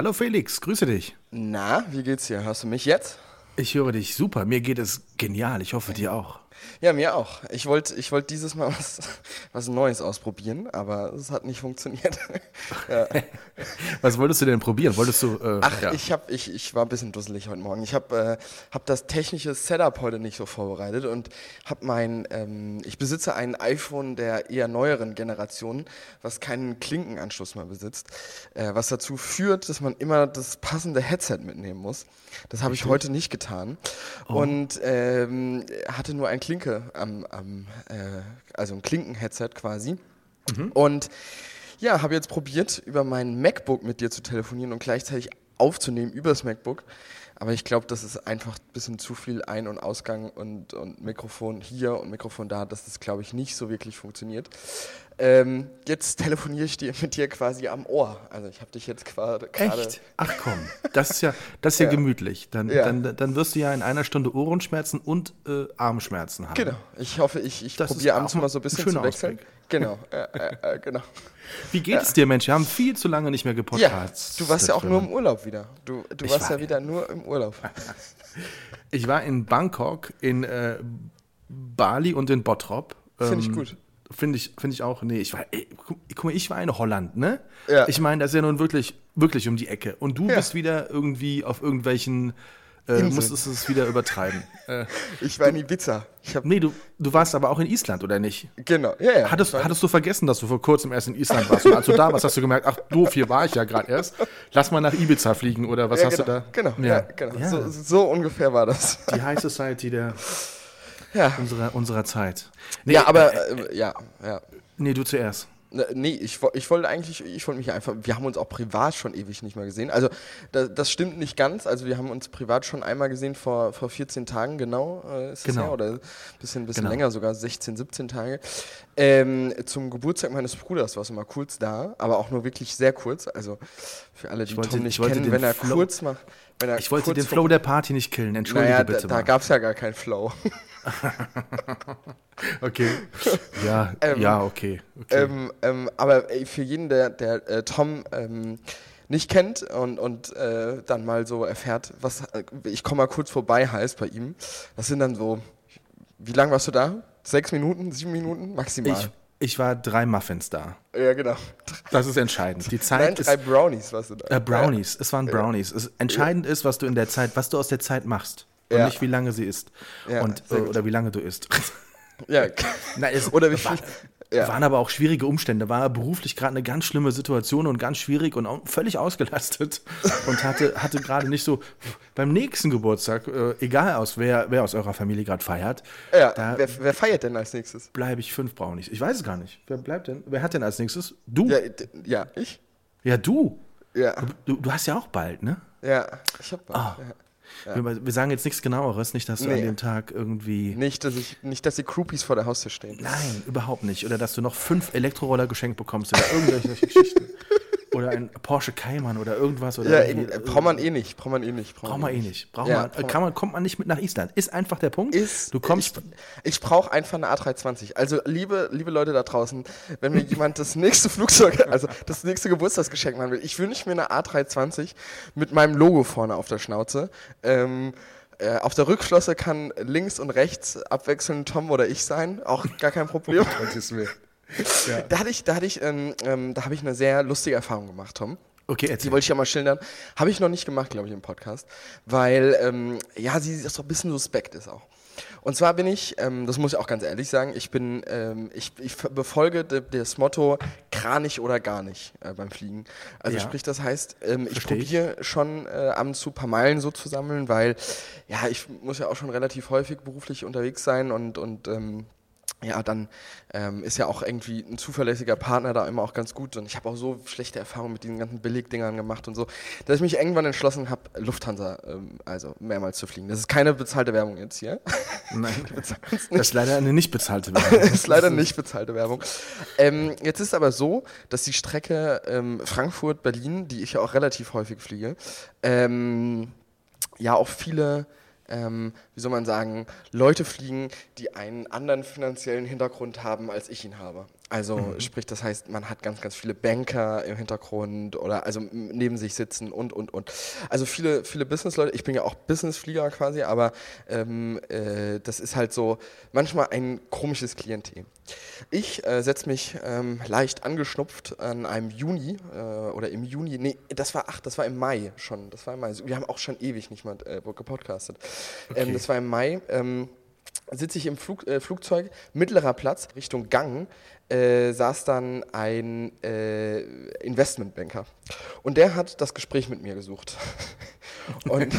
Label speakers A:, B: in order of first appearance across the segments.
A: Hallo Felix, grüße dich.
B: Na, wie geht's dir? Hörst du mich jetzt?
A: Ich höre dich super. Mir geht es genial. Ich hoffe dir auch.
B: Ja, mir auch. Ich wollte ich wollt dieses Mal was, was Neues ausprobieren, aber es hat nicht funktioniert.
A: ja. Was wolltest du denn probieren? Wolltest du. Äh,
B: Ach, ja. ich, hab, ich, ich war ein bisschen dusselig heute Morgen. Ich habe äh, hab das technische Setup heute nicht so vorbereitet und habe mein. Ähm, ich besitze ein iPhone der eher neueren Generation, was keinen Klinkenanschluss mehr besitzt, äh, was dazu führt, dass man immer das passende Headset mitnehmen muss. Das habe ich heute nicht getan oh. und ähm, hatte nur ein Klinke am, am äh, also ein Klinken-Headset quasi. Mhm. Und ja, habe jetzt probiert, über mein MacBook mit dir zu telefonieren und gleichzeitig aufzunehmen über das MacBook. Aber ich glaube, das ist einfach ein bisschen zu viel Ein- und Ausgang und, und Mikrofon hier und Mikrofon da, dass das, glaube ich, nicht so wirklich funktioniert. Ähm, jetzt telefoniere ich dir mit dir quasi am Ohr. Also ich habe dich jetzt gerade.
A: Echt? Ach komm, das ist ja, das ist ja, ja. gemütlich. Dann, ja. Dann, dann wirst du ja in einer Stunde Ohrenschmerzen und äh, Armschmerzen haben.
B: Genau. Ich hoffe, ich, ich probiere abends mal so ein bisschen zu wechseln. Ausblick. Genau, äh, äh, genau.
A: Wie geht es dir, Mensch? Wir haben viel zu lange nicht mehr gepodcast.
B: Ja, du warst ja auch nur im Urlaub wieder. Du, du warst war, ja wieder nur im Urlaub.
A: ich war in Bangkok, in äh, Bali und in Bottrop.
B: Finde ich ähm, gut.
A: Finde ich, find ich auch. Nee, ich war, ey, guck mal, ich war in Holland, ne? Ja. Ich meine, das ist ja nun wirklich, wirklich um die Ecke. Und du ja. bist wieder irgendwie auf irgendwelchen äh, musstest es wieder übertreiben.
B: Äh, ich war in Ibiza. Ich
A: hab nee, du, du warst aber auch in Island, oder nicht?
B: Genau, ja, ja.
A: Hattest, hattest du vergessen, dass du vor kurzem erst in Island warst? Und als du da warst, hast du gemerkt, ach doof, hier war ich ja gerade erst. Lass mal nach Ibiza fliegen, oder was
B: ja,
A: hast
B: genau,
A: du da?
B: Genau, ja, ja genau. Ja. So, so, ungefähr war das.
A: Die High Society der, unserer, unserer Zeit.
B: Nee, ja, aber, äh, äh, ja, ja.
A: Nee, du zuerst.
B: Ne, nee, ich, ich wollte eigentlich, ich wollte mich einfach, wir haben uns auch privat schon ewig nicht mehr gesehen. Also das, das, stimmt nicht ganz. Also wir haben uns privat schon einmal gesehen vor, vor 14 Tagen, genau, äh, ist genau. Oder ein bisschen, bisschen genau. länger, sogar 16, 17 Tage. Ähm, zum Geburtstag meines Bruders war es immer kurz da, aber auch nur wirklich sehr kurz. Also für alle, die wollte, Tom nicht kennen, wenn er Flow, kurz macht.
A: Wenn er ich wollte den Flow der Party nicht killen, entschuldige naja, bitte.
B: Da, da gab es ja gar keinen Flow.
A: okay. Ja, ähm, ja, okay.
B: okay. Ähm, ähm, aber ey, für jeden, der, der äh, Tom ähm, nicht kennt und, und äh, dann mal so erfährt, was äh, ich komme mal kurz vorbei heißt bei ihm, das sind dann so, wie lange warst du da? Sechs Minuten, sieben Minuten maximal?
A: Ich, ich war drei Muffins da.
B: Ja, genau.
A: Das ist entscheidend. Die Zeit
B: Nein, drei ist, Brownies warst du da.
A: Äh, Brownies, es waren Brownies. Es, entscheidend ist, was du in der Zeit, was du aus der Zeit machst und ja. nicht wie lange sie ist. Ja, und, äh, oder wie lange du isst.
B: Ja.
A: Na, es oder wie viel. Ja. Waren aber auch schwierige Umstände. War beruflich gerade eine ganz schlimme Situation und ganz schwierig und völlig ausgelastet und hatte, hatte gerade nicht so beim nächsten Geburtstag, äh, egal aus wer, wer aus eurer Familie gerade feiert.
B: Ja, wer, wer, feiert denn als nächstes?
A: Bleibe ich fünf Brownies. Ich weiß es gar nicht. Wer bleibt denn? Wer hat denn als nächstes? Du?
B: Ja, ja ich?
A: Ja, du.
B: Ja.
A: Du, du hast ja auch bald, ne?
B: Ja, ich hab bald. Oh. Ja.
A: Ja. Wir, wir, sagen jetzt nichts genaueres, nicht, dass du nee. an dem Tag irgendwie.
B: Nicht, dass ich, nicht, dass die Groupies vor der Haustür stehen.
A: Nein, überhaupt nicht. Oder dass du noch fünf Elektroroller geschenkt bekommst oder irgendwelche Geschichten. Oder ein Porsche Cayman oder irgendwas. Oder
B: ja, äh, braucht man eh nicht. Braucht man eh nicht.
A: Braucht man eh nicht. Braucht ja, man, kann man, kommt man nicht mit nach Island. Ist einfach der Punkt.
B: Ist, du kommst. Ich, ich brauche einfach eine A320. Also, liebe, liebe Leute da draußen, wenn mir jemand das nächste Flugzeug, also das nächste Geburtstagsgeschenk machen will, ich wünsche mir eine A320 mit meinem Logo vorne auf der Schnauze. Ähm, äh, auf der Rückschlosse kann links und rechts abwechselnd Tom oder ich sein. Auch gar kein Problem. Ja. Da hatte ich, da hatte ich, ähm, ähm, da habe ich eine sehr lustige Erfahrung gemacht, Tom.
A: Okay, erzähl.
B: Die wollte ich ja mal schildern. Habe ich noch nicht gemacht, glaube ich, im Podcast, weil ähm, ja, sie so ein bisschen suspekt ist auch. Und zwar bin ich, ähm, das muss ich auch ganz ehrlich sagen, ich bin, ähm, ich, ich befolge das Motto kranich oder gar nicht äh, beim Fliegen. Also ja. sprich, das heißt, ähm, ich probiere schon äh, ab und zu ein paar Meilen so zu sammeln, weil ja, ich muss ja auch schon relativ häufig beruflich unterwegs sein und, und ähm, ja, dann ähm, ist ja auch irgendwie ein zuverlässiger Partner da immer auch ganz gut. Und ich habe auch so schlechte Erfahrungen mit diesen ganzen Billigdingern gemacht und so, dass ich mich irgendwann entschlossen habe, Lufthansa ähm, also mehrmals zu fliegen. Das ist keine bezahlte Werbung jetzt hier.
A: Nein, das ist leider eine nicht bezahlte Werbung. das
B: ist leider nicht bezahlte Werbung. Ähm, jetzt ist aber so, dass die Strecke ähm, Frankfurt-Berlin, die ich ja auch relativ häufig fliege, ähm, ja auch viele ähm, wie soll man sagen, Leute fliegen, die einen anderen finanziellen Hintergrund haben, als ich ihn habe. Also mhm. sprich, das heißt, man hat ganz, ganz viele Banker im Hintergrund oder also neben sich sitzen und, und, und. Also viele, viele Businessleute, ich bin ja auch Businessflieger quasi, aber ähm, äh, das ist halt so manchmal ein komisches Klientel. Ich äh, setze mich ähm, leicht angeschnupft an einem Juni äh, oder im Juni, nee, das war, ach, das war im Mai schon, das war im Mai. Wir haben auch schon ewig nicht mehr äh, gepodcastet. Okay. Ähm, das war im Mai. Ähm, sitze ich im Flug, äh, Flugzeug, mittlerer Platz, Richtung Gang, äh, saß dann ein äh, Investmentbanker. Und der hat das Gespräch mit mir gesucht. und,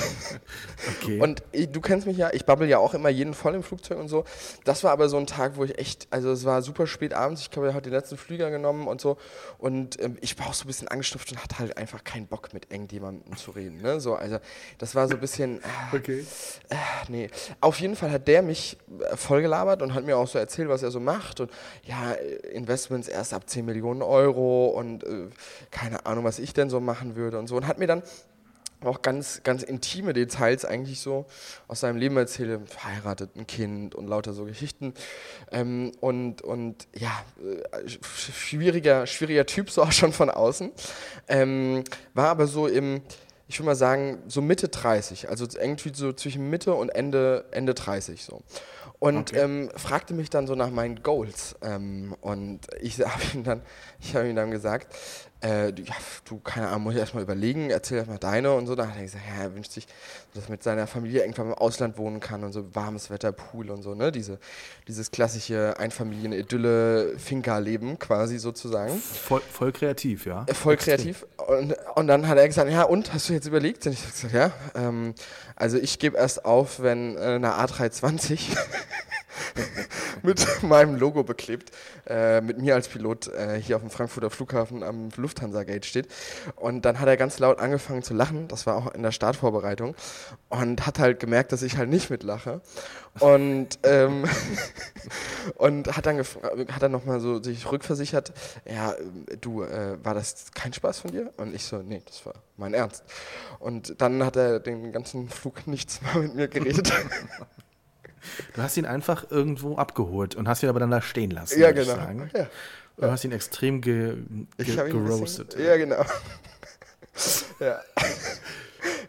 B: okay. und ich, du kennst mich ja, ich babbel ja auch immer jeden voll im Flugzeug und so. Das war aber so ein Tag, wo ich echt, also es war super spät abends, ich glaube, er hat den letzten Flüger genommen und so. Und ähm, ich war auch so ein bisschen angestuft und hatte halt einfach keinen Bock mit irgendjemandem zu reden. Ne? So, also das war so ein bisschen. Äh, okay. Äh, nee. Auf jeden Fall hat der mich äh, vollgelabert und hat mir auch so erzählt, was er so macht. Und ja, Investments erst ab 10 Millionen Euro und äh, keine Ahnung, was ich denn so machen würde und so. Und hat mir dann auch ganz, ganz intime Details eigentlich so aus seinem Leben erzählt, verheiratet, ein Kind und lauter so Geschichten. Ähm, und, und ja, äh, schwieriger, schwieriger Typ, so auch schon von außen. Ähm, war aber so im, ich würde mal sagen, so Mitte 30, also irgendwie so zwischen Mitte und Ende, Ende 30 so und okay. ähm, fragte mich dann so nach meinen Goals. Ähm, und ich habe ihm, dann, hab ihm dann gesagt, äh, ja, du, keine Ahnung, muss ich erstmal überlegen, erzähl erstmal deine und so. Dann hat er gesagt, ja, er wünscht sich, dass er mit seiner Familie irgendwann im Ausland wohnen kann und so warmes Wetter, Pool und so, ne? Diese, dieses klassische Einfamilien-Idylle-Finca-Leben quasi sozusagen.
A: Voll, voll kreativ, ja.
B: Äh, voll kreativ. Und, und dann hat er gesagt, ja, und, hast du jetzt überlegt? Und ich habe gesagt, ja, ähm, also ich gebe erst auf, wenn äh, eine A320 mit meinem Logo beklebt, äh, mit mir als Pilot äh, hier auf dem Frankfurter Flughafen am Lufthansa Gate steht. Und dann hat er ganz laut angefangen zu lachen, das war auch in der Startvorbereitung, und hat halt gemerkt, dass ich halt nicht mitlache. Und, ähm, und hat dann, hat dann nochmal so sich rückversichert, ja, du, äh, war das kein Spaß von dir? Und ich so, nee, das war mein Ernst. Und dann hat er den ganzen Flug nichts mehr mit mir geredet.
A: Du hast ihn einfach irgendwo abgeholt und hast ihn aber dann da stehen lassen.
B: Ja, genau. Ja.
A: Du hast ihn extrem ge, ge geroastet.
B: ja, genau. ja.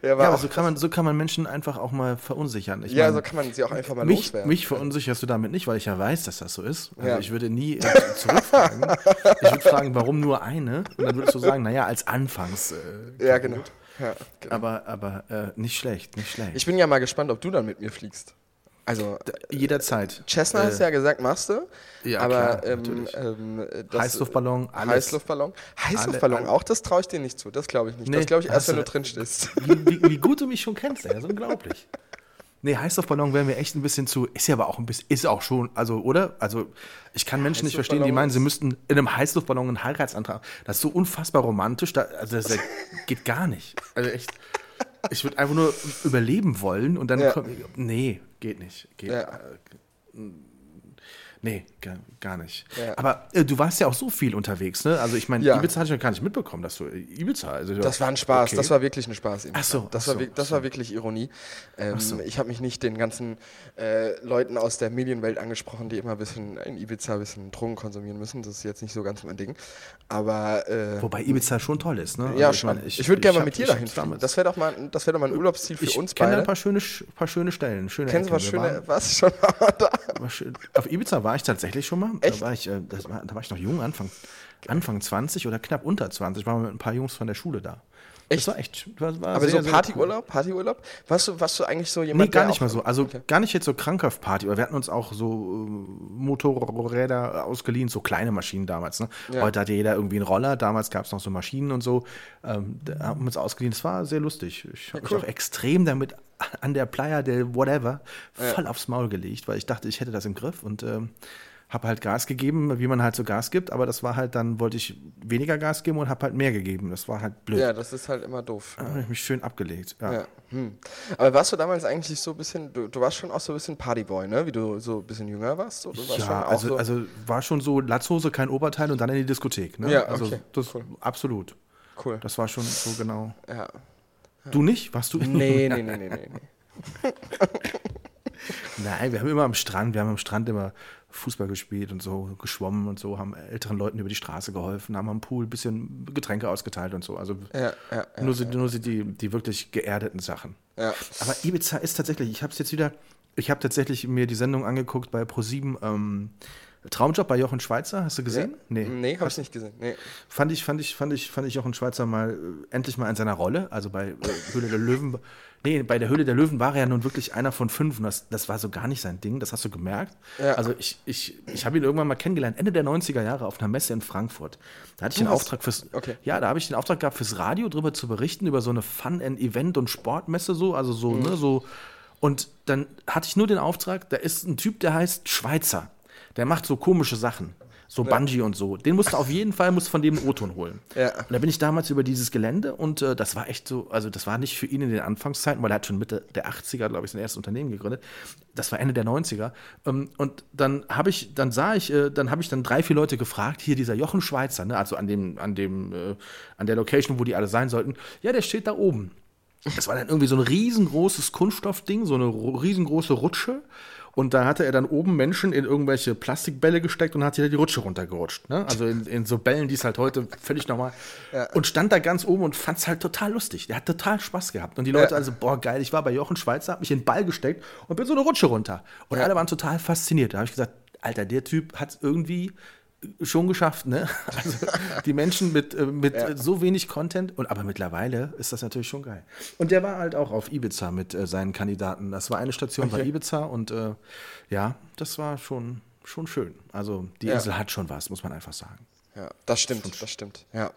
A: Ja, ja aber so kann, man, so kann man Menschen einfach auch mal verunsichern.
B: Ich ja, mein, so kann man sie auch einfach mal
A: mich,
B: loswerden.
A: Mich verunsicherst du damit nicht, weil ich ja weiß, dass das so ist. Also ja. ich würde nie äh, zurückfragen. ich würde fragen, warum nur eine? Und dann würdest du sagen, naja, als Anfangs.
B: Äh, ja, genau. Ja,
A: genau. Aber, aber äh, nicht schlecht, nicht schlecht.
B: Ich bin ja mal gespannt, ob du dann mit mir fliegst. Also
A: jederzeit.
B: Cessna äh, hast ja gesagt, machst du.
A: Ja,
B: aber klar, ähm, ähm,
A: Heißluftballon,
B: alles. Heißluftballon. Heißluftballon, alle, auch das traue ich dir nicht zu. Das glaube ich nicht. Nee, das glaube ich erst, wenn du drin stehst.
A: Wie, wie, wie, gut du mich schon kennst, ey, das ist unglaublich. Nee, Heißluftballon wäre mir echt ein bisschen zu. Ist ja aber auch ein bisschen, ist auch schon, also, oder? Also, ich kann Menschen nicht verstehen, die meinen, sie müssten in einem Heißluftballon einen Heiratsantrag. Das ist so unfassbar romantisch, da, also, das geht gar nicht. Also, echt. Ich würde einfach nur überleben wollen und dann. Ja. Komm, nee, geht nicht. Geht, ja. äh, Nee, gar, gar nicht. Ja. Aber äh, du warst ja auch so viel unterwegs, ne? Also ich meine, ja. Ibiza hatte ich noch gar nicht mitbekommen, dass du äh, Ibiza. Also,
B: das war ein Spaß, okay. das war wirklich ein Spaß.
A: Ach so,
B: das,
A: ach
B: war,
A: so,
B: das
A: so.
B: war wirklich Ironie. Ähm, so. Ich habe mich nicht den ganzen äh, Leuten aus der Medienwelt angesprochen, die immer ein bisschen in Ibiza ein bisschen Drogen konsumieren müssen. Das ist jetzt nicht so ganz mein Ding. Aber äh,
A: wobei Ibiza schon toll ist, ne?
B: Ja, also ich, mein, ich, ich würde gerne mal mit dir dahin fliegen. Das wäre doch mal, das wäre doch mal ein Urlaubsziel für
A: ich
B: uns
A: beide. Ich kenne ein paar schöne, paar schöne Stellen, schöne
B: Kennst du was schöne? Was schon mal da?
A: Auf Ibiza war ich tatsächlich schon mal. Echt? Da war ich, äh, war, da war ich noch jung, Anfang, Anfang 20 oder knapp unter 20. War mit ein paar Jungs von der Schule da.
B: Echt? Das war echt. War, war Aber sehr, so Partyurlaub? Partyurlaub? Warst du, warst du eigentlich so jemand?
A: Nee, gar nicht mal so. Also okay. gar nicht jetzt so krankhaft Party. Aber wir hatten uns auch so äh, Motorräder ausgeliehen, so kleine Maschinen damals. Ne? Ja. Heute hat ja jeder irgendwie einen Roller. Damals gab es noch so Maschinen und so. Ähm, da haben wir uns ausgeliehen. Das war sehr lustig. Ich habe ja, cool. mich auch extrem damit an der Playa del Whatever voll ja. aufs Maul gelegt, weil ich dachte, ich hätte das im Griff und ähm, habe halt Gas gegeben, wie man halt so Gas gibt, aber das war halt, dann wollte ich weniger Gas geben und habe halt mehr gegeben. Das war halt blöd.
B: Ja, das ist halt immer doof.
A: Da habe ich mich schön abgelegt. Ja.
B: Ja. Hm. Aber warst du damals eigentlich so ein bisschen, du, du warst schon auch so ein bisschen Partyboy, ne? Wie du so ein bisschen jünger warst? Du warst
A: Ja, also,
B: so,
A: also war schon so Latzhose, kein Oberteil und dann in die Diskothek. Ne?
B: Ja,
A: also
B: okay,
A: das
B: cool.
A: absolut.
B: cool.
A: Das war schon so genau.
B: ja.
A: Du nicht? Warst du?
B: Nee, nee, nee, nee, nee. nee.
A: Nein, wir haben immer am Strand, wir haben am Strand immer Fußball gespielt und so, geschwommen und so, haben älteren Leuten über die Straße geholfen, haben am Pool ein bisschen Getränke ausgeteilt und so. Also
B: Ja, ja, ja.
A: nur, so, nur so die, die wirklich geerdeten Sachen. Aber Ibiza ist tatsächlich, ich habe es jetzt wieder, ich habe tatsächlich mir die Sendung angeguckt bei Pro7, ähm, Traumjob bei Jochen Schweizer, hast du gesehen?
B: Nee, nee hab ich nicht gesehen. Nee.
A: Fand ich, fand ich, fand ich, fand ich Jochen Schweizer mal äh, endlich mal in seiner Rolle. Also bei äh, Höhle der Löwen. Nee, bei der Höhle der Löwen war er ja nun wirklich einer von fünf und das, das war so gar nicht sein Ding, das hast du gemerkt.
B: Ja.
A: Also ich, ich, ich habe ihn irgendwann mal kennengelernt, Ende der 90er Jahre auf einer Messe in Frankfurt. Da hatte ich
B: Du
A: den
B: hast-
A: Auftrag fürs,
B: okay.
A: ja, da habe ich den Auftrag gehabt, fürs Radio drüber zu berichten, über so eine Fun- and Event- und Sportmesse so, also so,
B: Mhm.
A: ne, so. Und dann hatte ich nur den Auftrag, da ist ein Typ, der heißt Schweizer. Der macht so komische Sachen. So Bungee und so. Den musst du auf jeden Fall musst von dem einen O-Ton holen.
B: Ja.
A: Und da bin ich damals über dieses Gelände und äh, das war echt so, also das war nicht für ihn in den Anfangszeiten, weil er hat schon Mitte der 80er, glaube ich, sein erstes Unternehmen gegründet. Das war Ende der 90er. Ähm, und dann habe ich, dann sah ich, äh, dann habe ich dann drei, vier Leute gefragt, hier dieser Jochen Schweizer, ne, also an dem, an dem, äh, an der Location, wo die alle sein sollten. Ja, der steht da oben. Das war dann irgendwie so ein riesengroßes Kunststoffding, so eine ro- riesengroße Rutsche. Und da hatte er dann oben Menschen in irgendwelche Plastikbälle gesteckt und hat sich da die Rutsche runtergerutscht. Ne? Also in, in so Bällen, die es halt heute völlig normal. Und stand da ganz oben und fand es halt total lustig. Der hat total Spaß gehabt. Und die Leute
B: Ja.
A: also, boah, geil, ich war bei Jochen Schweizer, hab mich in den Ball gesteckt und bin so eine Rutsche runter. Und alle waren total fasziniert. Da habe ich gesagt, Alter, der Typ hat irgendwie schon geschafft, ne? Also die Menschen mit, äh, mit äh, so wenig Content und aber mittlerweile ist das natürlich schon geil. Und der war halt auch auf Ibiza mit äh, seinen Kandidaten. Das war eine Station bei Ibiza und äh, ja, das war schon schon schön. Also die
B: Ja.
A: Insel hat schon was, muss man einfach sagen.
B: Ja, das stimmt, das stimmt. Ja.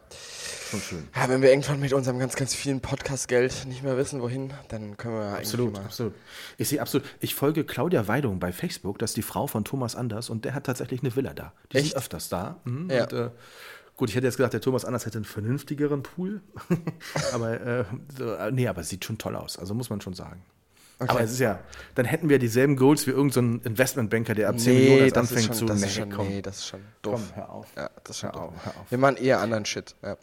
A: Schon schön.
B: ja, wenn wir irgendwann mit unserem ganz, ganz vielen Podcast-Geld nicht mehr wissen, wohin, dann können wir ja eigentlich
A: Absolut,
B: mal.
A: absolut. Ich sehe absolut. Ich folge Claudia Weidung bei Facebook, das ist die Frau von Thomas Anders und der hat tatsächlich eine Villa da. Die
B: Echt?
A: sind öfters da. Mhm.
B: Ja.
A: Und, äh, gut, ich hätte jetzt gedacht, der Thomas Anders hätte einen vernünftigeren Pool. aber äh, äh, nee, aber sieht schon toll aus. Also muss man schon sagen. Aber es ist ja, dann hätten wir dieselben Goals wie irgendein so Investmentbanker, der ab 10 Millionen
B: Nee,
A: erst
B: ist,
A: anfängt
B: schon,
A: zu.
B: das
A: nee,
B: schon,
A: komm,
B: nee, das ist schon doof.
A: komm, hör auf.
B: Ja, das ist schon
A: Hör
B: doof.
A: auf, hör auf.
B: Wir machen eher anderen Shit. Ja.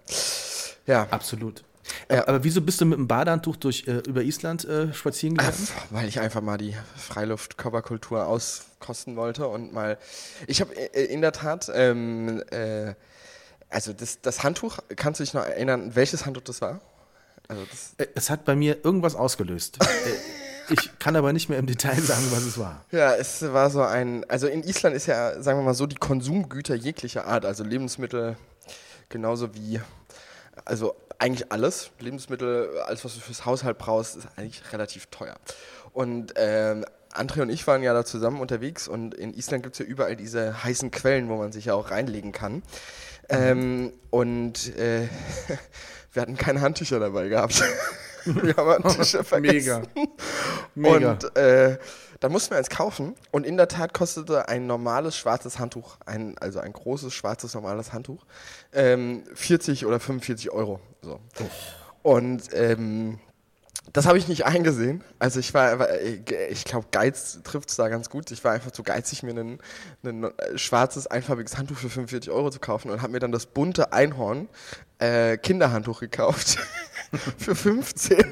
B: ja.
A: Absolut.
B: Ja.
A: Aber wieso bist du mit dem Badehandtuch durch, äh, über Island äh, spazieren gegangen?
B: Weil ich einfach mal die Freiluft-Coverkultur auskosten wollte und mal. Ich habe äh, in der Tat, ähm, äh, also das, das Handtuch, kannst du dich noch erinnern, welches Handtuch das war? Also das,
A: Äh, Es hat bei mir irgendwas ausgelöst. Ich kann aber nicht mehr im Detail sagen, was es war.
B: ja, es war so ein. Also in Island ist ja, sagen wir mal so, die Konsumgüter jeglicher Art, also Lebensmittel genauso wie. Also eigentlich alles. Lebensmittel, alles, was du fürs Haushalt brauchst, ist eigentlich relativ teuer. Und ähm, André und ich waren ja da zusammen unterwegs und in Island gibt es ja überall diese heißen Quellen, wo man sich ja auch reinlegen kann. Ähm, und äh, wir hatten keine Handtücher dabei gehabt. wir haben Handtücher vergessen.
A: Mega. Mega.
B: Und äh, da mussten wir eins kaufen und in der Tat kostete ein normales schwarzes Handtuch, ein, also ein großes schwarzes normales Handtuch, ähm, 40 oder 45 Euro. So. Und ähm, das habe ich nicht eingesehen. Also ich war, war- ich glaube, Geiz trifft es da ganz gut. Ich war einfach zu geizig, mir ein, ein äh, schwarzes, einfarbiges Handtuch für 45 Euro zu kaufen und habe mir dann das bunte Einhorn äh, Kinderhandtuch gekauft für 15.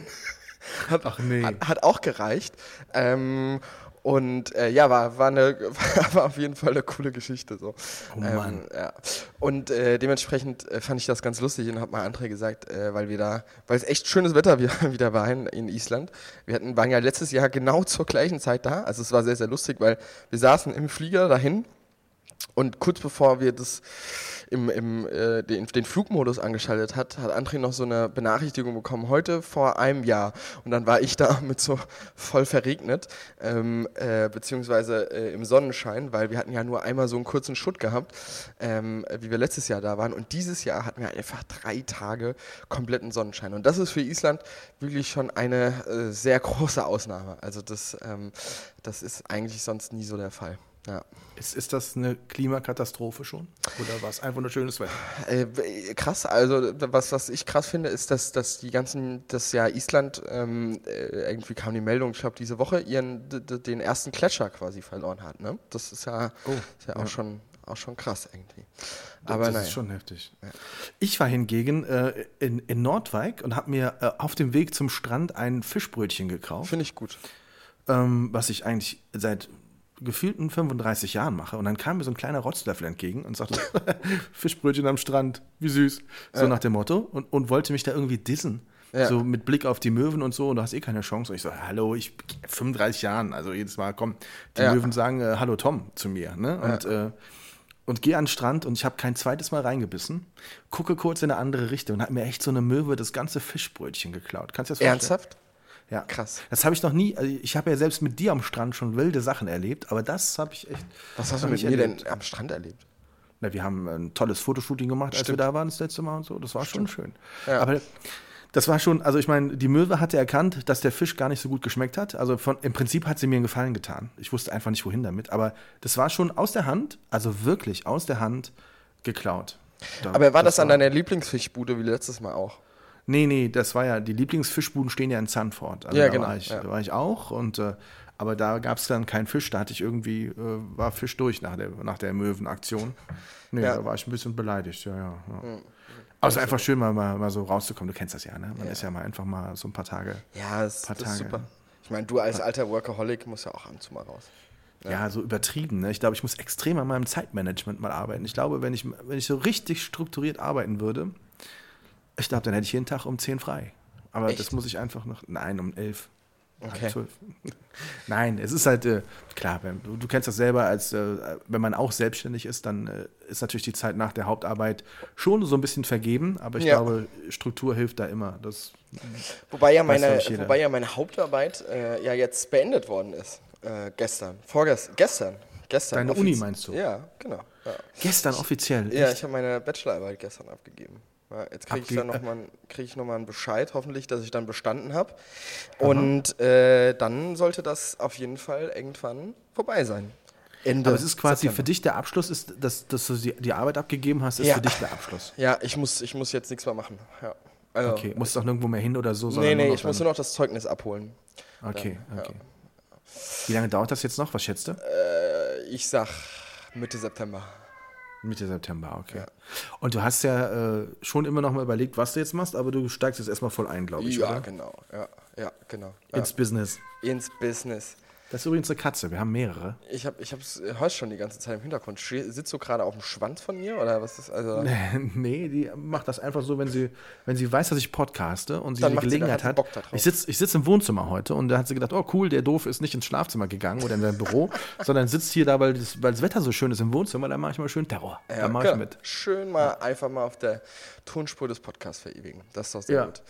B: Hat,
A: Ach nee.
B: hat, hat auch gereicht. Ähm, und äh, ja, war, war, eine, war auf jeden Fall eine coole Geschichte. So.
A: Oh Mann.
B: Ähm, ja. Und äh, dementsprechend äh, fand ich das ganz lustig und habe mal André gesagt, äh, weil wir da, weil es echt schönes Wetter wieder, wieder war in, in Island. Wir hatten, waren ja letztes Jahr genau zur gleichen Zeit da. Also es war sehr, sehr lustig, weil wir saßen im Flieger dahin und kurz bevor wir das im, im, äh, den, den Flugmodus angeschaltet hat, hat André noch so eine Benachrichtigung bekommen, heute vor einem Jahr. Und dann war ich da mit so voll verregnet, ähm, äh, beziehungsweise äh, im Sonnenschein, weil wir hatten ja nur einmal so einen kurzen Schutt gehabt, ähm, wie wir letztes Jahr da waren. Und dieses Jahr hatten wir einfach drei Tage kompletten Sonnenschein. Und das ist für Island wirklich schon eine äh, sehr große Ausnahme. Also das, ähm, das ist eigentlich sonst nie so der Fall.
A: Ja. Ist, ist das eine Klimakatastrophe schon? Oder war es einfach nur schönes Wetter?
B: Äh, krass, also was, was ich krass finde, ist, dass, dass die ganzen, das ja Island, ähm, äh, irgendwie kam die Meldung, ich glaube diese Woche, ihren den ersten Gletscher quasi verloren hat. Ne? Das ist ja, oh, ist ja, ja, auch schon auch schon krass irgendwie.
A: Aber das naja. ist schon heftig. Ja. Ich war hingegen äh, in, in Nordwijk und habe mir äh, auf dem Weg zum Strand ein Fischbrötchen gekauft.
B: Finde ich gut.
A: Ähm, was ich eigentlich seit gefühlten 35 Jahren mache. Und dann kam mir so ein kleiner Rotzlöffel entgegen und sagte, Fischbrötchen am Strand, wie süß. So ja. nach dem Motto. Und, und wollte mich da irgendwie dissen. Ja. So mit Blick auf die Möwen und so, und du hast eh keine Chance. Und ich so, hallo, ich 35 Jahren, also jedes Mal, komm, die ja. Möwen sagen, äh, hallo Tom zu mir. Ne? Und äh, und gehe an den Strand und ich habe kein zweites Mal reingebissen, gucke kurz in eine andere Richtung und hat mir echt so eine Möwe das ganze Fischbrötchen geklaut. Kannst du das
B: vorstellen? Ernsthaft?
A: Ja. Krass. Das habe ich noch nie, also ich habe ja selbst mit dir am Strand schon wilde Sachen erlebt, aber das habe ich echt.
B: Was hast du mit mir denn am Strand erlebt?
A: Na, wir haben ein tolles Fotoshooting gemacht, Stimmt. als wir da waren das letzte Mal und so. Das war Stimmt. schon schön. Ja. Aber das war schon, also ich meine, die Möwe hatte erkannt, dass der Fisch gar nicht so gut geschmeckt hat. Also von, im Prinzip hat sie mir einen Gefallen getan. Ich wusste einfach nicht, wohin damit. Aber das war schon aus der Hand, also wirklich aus der Hand geklaut.
B: Da, aber war das, das an deiner Lieblingsfischbude wie letztes Mal auch?
A: Nee, nee, das war ja, die Lieblingsfischbuden stehen ja in Zandvoort. Also
B: ja,
A: da
B: genau.
A: War ich,
B: ja.
A: Da war ich auch und äh, aber da gab es dann keinen Fisch, da hatte ich irgendwie, äh, war Fisch durch nach der, nach der Möwenaktion. Nee, ja. da war ich ein bisschen beleidigt, ja, ja. ja. Mhm. Aber es ist einfach schön, mal, mal, mal so rauszukommen. Du kennst das ja, ne? Man ja. ist ja mal einfach mal so ein paar Tage.
B: Ja, das, paar das Tage, ist super. Ich meine, du als alter Workaholic musst ja auch ab und zu mal raus.
A: Ja. ja, so übertrieben. Ne? Ich glaube, ich muss extrem an meinem Zeitmanagement mal arbeiten. Ich glaube, wenn ich, wenn ich so richtig strukturiert arbeiten würde, ich glaube, dann hätte ich jeden Tag um 10 frei. Aber Echt? das muss ich einfach noch. Nein, um 11. Okay. Nein, es ist halt, äh, klar, wenn, du, du, kennst das selber, als äh, wenn man auch selbstständig ist, dann äh, ist natürlich die Zeit nach der Hauptarbeit schon so ein bisschen vergeben, aber ich ja. glaube, Struktur hilft da immer. Das
B: wobei, ja meine, wobei ja meine Hauptarbeit äh, ja jetzt beendet worden ist. Äh, gestern. Vorgestern. Gestern. Gestern.
A: Deine Uni meinst du?
B: Ja, genau. Ja.
A: Gestern offiziell?
B: Ja, ich habe meine Bachelorarbeit gestern abgegeben. Jetzt kriege ich, dann noch mal, krieg ich nochmal einen Bescheid, hoffentlich, dass ich dann bestanden habe. Und äh, dann sollte das auf jeden Fall irgendwann vorbei sein.
A: Ende Aber es ist quasi September. für dich der Abschluss, ist, dass, dass du die, die Arbeit abgegeben hast, ist ja. für dich der Abschluss.
B: Ja, ich muss, ich muss jetzt nichts mehr machen. Ja.
A: Also, okay, musst du auch nirgendwo mehr hin oder so?
B: Nee, nee, ich muss nur noch das Zeugnis abholen.
A: Okay, dann, okay. Ja. Wie lange dauert das jetzt noch? Was schätzt du?
B: Äh, ich sag Mitte September.
A: Mitte September, okay. Ja. Und du hast ja äh, schon immer noch mal überlegt, was du jetzt machst, aber du steigst jetzt erstmal voll ein, glaube ich.
B: Ja,
A: oder?
B: genau. Ja, ja genau.
A: Ins. Business.
B: Ins Business.
A: Das ist übrigens eine Katze, wir haben mehrere.
B: Ich habe ich hab's, hörst schon die ganze Zeit im Hintergrund. Sitzt du gerade auf dem Schwanz von mir oder was ist also?
A: nee, die macht das einfach so, wenn sie, wenn sie weiß, dass ich podcaste und sie die Gelegenheit sie, hat. Ich sitze ich sitz im Wohnzimmer heute und da hat sie gedacht, oh cool, der doof ist nicht ins Schlafzimmer gegangen oder in sein Büro, sondern sitzt hier da, weil das, weil das Wetter so schön ist im Wohnzimmer, da mache ich mal schön Terror. Ja, da mache ich mit.
B: Schön mal einfach mal auf der Tonspur des Podcasts verewigen. Das ist doch sehr ja. gut.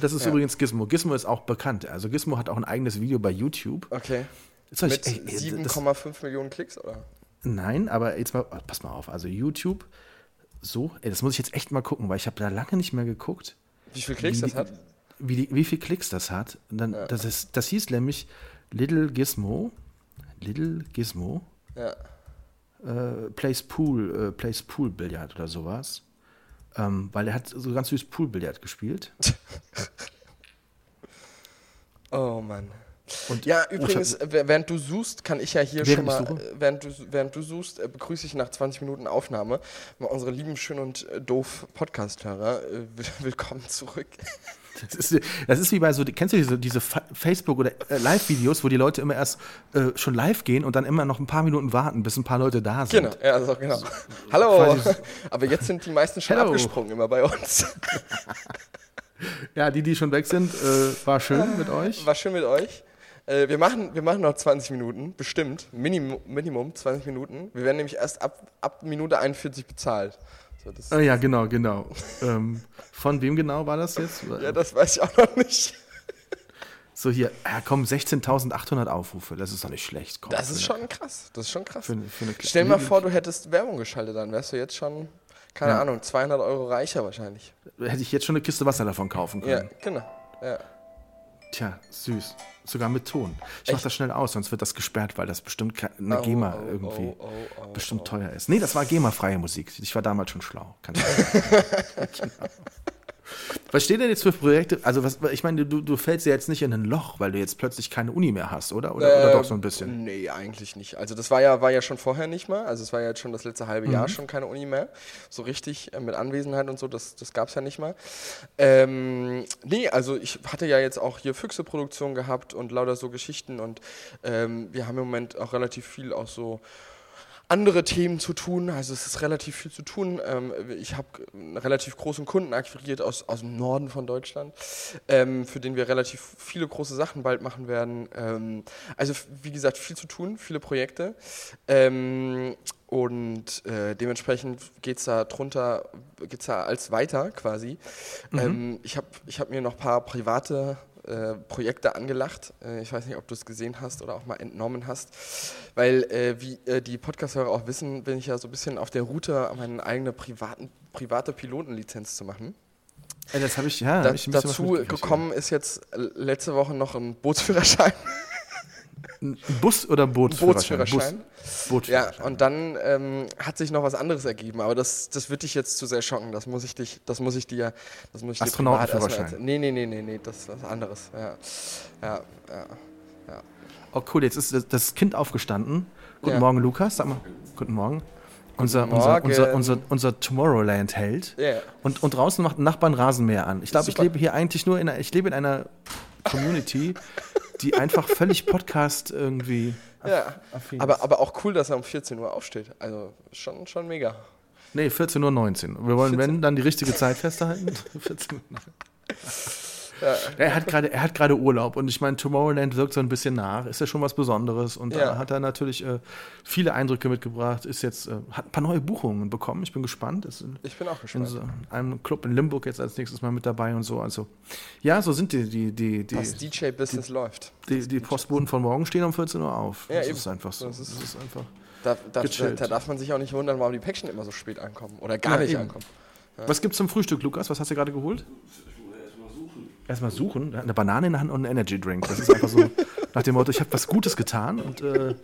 A: Das ist ja. übrigens Gizmo. Gizmo ist auch bekannt. Also Gizmo hat auch ein eigenes Video bei YouTube.
B: Okay. Mit 7,5 Millionen Klicks, oder?
A: Nein, aber jetzt mal, pass mal auf, also YouTube, so, ey, das muss ich jetzt echt mal gucken, weil ich habe da lange nicht mehr geguckt.
B: Wie viele Klicks wie, das hat?
A: Wie, wie, wie viel Klicks das hat. Und dann, ja. das, ist, das hieß nämlich Little Gizmo, Little Gizmo, ja. äh, Plays Pool, äh, Plays Pool Billard oder sowas. Ähm, weil er hat so ganz süß Pool Billard gespielt.
B: oh Mann. Und ja, übrigens, während du suchst, kann ich ja hier schon mal, während du, während du suchst, äh, begrüße ich nach 20 Minuten Aufnahme mal unsere lieben Schön und äh, Doof Podcast-Hörer. Äh, willkommen zurück.
A: Das ist, das ist wie bei so, kennst du diese, diese Facebook- oder äh, Live-Videos, wo die Leute immer erst äh, schon live gehen und dann immer noch ein paar Minuten warten, bis ein paar Leute da sind.
B: Genau, ja, also genau. So, Hallo! Aber jetzt sind die meisten schon Hello. abgesprungen immer bei uns.
A: ja, die, die schon weg sind, äh, war schön mit euch.
B: War schön mit euch. Äh, wir, machen, wir machen noch 20 Minuten, bestimmt. Minimum, Minimum 20 Minuten. Wir werden nämlich erst ab, ab Minute 41 bezahlt.
A: So, oh ja, genau, genau. ähm, von wem genau war das jetzt?
B: Ja, das weiß ich auch noch nicht.
A: So hier, ja komm, 16.800 Aufrufe, das ist doch nicht schlecht. Komm,
B: das ist schon krass, das ist schon krass. Für, für Stell dir mal vor, du hättest Werbung geschaltet, dann wärst du jetzt schon, keine ja. Ahnung, 200 Euro reicher wahrscheinlich.
A: Hätte ich jetzt schon eine Kiste Wasser davon kaufen können.
B: Ja, genau. Ja.
A: Tja, süß. Sogar mit Ton. Ich mach das schnell aus, sonst wird das gesperrt, weil das bestimmt eine GEMA
B: oh,
A: irgendwie
B: oh, oh, oh,
A: bestimmt
B: oh.
A: teuer ist. Nee, das war GEMA-freie Musik. Ich war damals schon schlau. Kann ich genau. Was steht denn jetzt für Projekte? Also, was, ich meine, du, du fällst ja jetzt nicht in ein Loch, weil du jetzt plötzlich keine Uni mehr hast, oder? Oder, oder doch so ein bisschen?
B: Nee, eigentlich nicht. Also das war ja, war ja schon vorher nicht mal. Also es war ja jetzt schon das letzte halbe
A: Mhm.
B: Jahr schon keine Uni mehr. So richtig äh, mit Anwesenheit und so, das, das gab es ja nicht mal. Ähm, nee, also ich hatte ja jetzt auch hier Füchse-Produktion gehabt und lauter so Geschichten und ähm, wir haben im Moment auch relativ viel auch so andere Themen zu tun. Also es ist relativ viel zu tun. Ähm, ich habe einen relativ großen Kunden akquiriert aus, aus dem Norden von Deutschland, ähm, für den wir relativ viele große Sachen bald machen werden. Ähm, also wie gesagt, viel zu tun, viele Projekte. Und äh, dementsprechend geht es da drunter, geht es da als weiter quasi. Ähm, ich habe ich hab mir noch ein paar private äh, Projekte angelacht. Äh, ich weiß nicht, ob du es gesehen hast oder auch mal entnommen hast. Weil, äh, wie äh, die Podcast-Hörer auch wissen, bin ich ja so ein bisschen auf der Route, meine eigene privaten, private Pilotenlizenz zu machen.
A: Das habe ich, ja,
B: Da,
A: hab ich
B: dazu gekommen ist jetzt äh, letzte Woche noch ein Bootsführerschein.
A: ja. Ein Bus- oder Bootsführerschein?
B: Bootsführerschein.
A: Bus, Bootsführerschein.
B: Ja, und dann ähm, hat sich noch was anderes ergeben, aber das, das wird dich jetzt zu sehr schocken. Das muss ich dich, das muss ich dir, das muss ich dir privat erstmal. Nee, nee, nee, nee, nee, das ist was anderes. Ja, ja, ja.
A: Oh cool, jetzt ist das- das Kind aufgestanden. Guten
B: Ja.
A: Morgen, Lukas. Sag mal, guten Morgen. Unser, unser, unser, unser, unser Tomorrowland-Held.
B: Ja.
A: Und, und draußen macht ein Nachbarn Rasenmäher an. Ich glaube, ich lebe hier eigentlich nur in einer, ich lebe in einer Community, die einfach völlig Podcast irgendwie.
B: Ja, aber, aber auch cool, dass er um 14 Uhr aufsteht. Also schon, schon mega.
A: Nee, 14.19 Uhr. Wir wollen,
B: 14.
A: wenn, dann die richtige Zeit festhalten. 14 Uhr.
B: Ja.
A: Er hat gerade, er hat gerade Urlaub und ich meine, Tomorrowland wirkt so ein bisschen nach. Ist ja schon was Besonderes und
B: Ja.
A: da hat er natürlich äh, viele Eindrücke mitgebracht. Ist jetzt, äh, hat ein paar neue Buchungen bekommen. Ich bin gespannt. Ist in,
B: Ich bin auch
A: in
B: gespannt.
A: so einem Club in Limburg jetzt als nächstes Mal mit dabei und so. Also ja, so sind die die die die,
B: Das DJ-Business läuft.
A: die, die Postboten von morgen stehen um 14 Uhr auf.
B: Ja,
A: das
B: eben.
A: ist einfach so.
B: Das
A: Das
B: ist-
A: ist, einfach.
B: Da, da, da, da darf man sich auch nicht wundern, warum die Päckchen immer so spät ankommen. Oder gar
A: Ja,
B: nicht
A: eben.
B: ankommen.
A: Was gibt's zum Frühstück, Lukas? Was hast du gerade geholt? Erstmal suchen. Eine Banane in der Hand und einen Energy Drink. Das ist einfach so nach dem Motto, ich habe was Gutes getan und, äh,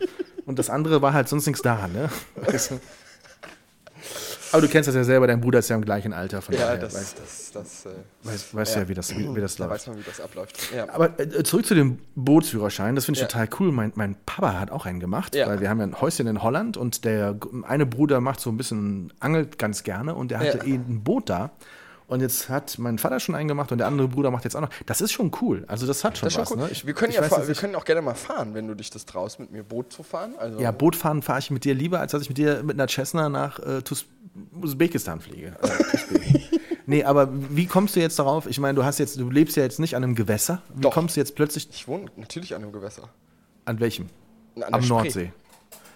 A: und das andere war halt sonst nichts da. Ne? Weißt du? Aber du kennst das ja selber, dein Bruder ist ja im gleichen Alter. Von
B: Ja,
A: daher
B: das,
A: weißt,
B: das, das, äh,
A: weißt, weißt ja, wie das, wie, wie das
B: da
A: läuft.
B: weiß man, wie das abläuft. Ja.
A: Aber äh, zurück zu dem Bootsführerschein, das finde ich
B: Ja.
A: total cool. Mein, mein Papa hat auch einen gemacht,
B: Ja.
A: weil wir haben ja ein Häuschen in Holland und der eine Bruder macht so ein bisschen, angelt ganz gerne und der hatte
B: Ja.
A: eh ein Boot da. Und jetzt hat mein Vater schon einen gemacht und der andere Bruder macht jetzt auch noch. Das ist schon cool. Also das hat schon
B: Das
A: was.
B: schon cool.
A: Ne? Ich,
B: wir können,
A: ich
B: ja
A: weiß,
B: wir können auch gerne mal fahren, wenn du dich das traust, mit mir Boot zu fahren. Also,
A: ja, Bootfahren fahre ich mit dir lieber, als dass ich mit dir mit einer Cessna nach äh, Usbekistan fliege. Tusbek. nee, aber wie kommst du jetzt darauf? Ich meine, du hast jetzt, du lebst ja jetzt nicht an einem Gewässer. Wie
B: Doch.
A: kommst du jetzt plötzlich
B: Ich wohne natürlich an einem Gewässer.
A: An welchem?
B: An der
A: Am
B: Spree.
A: Nordsee.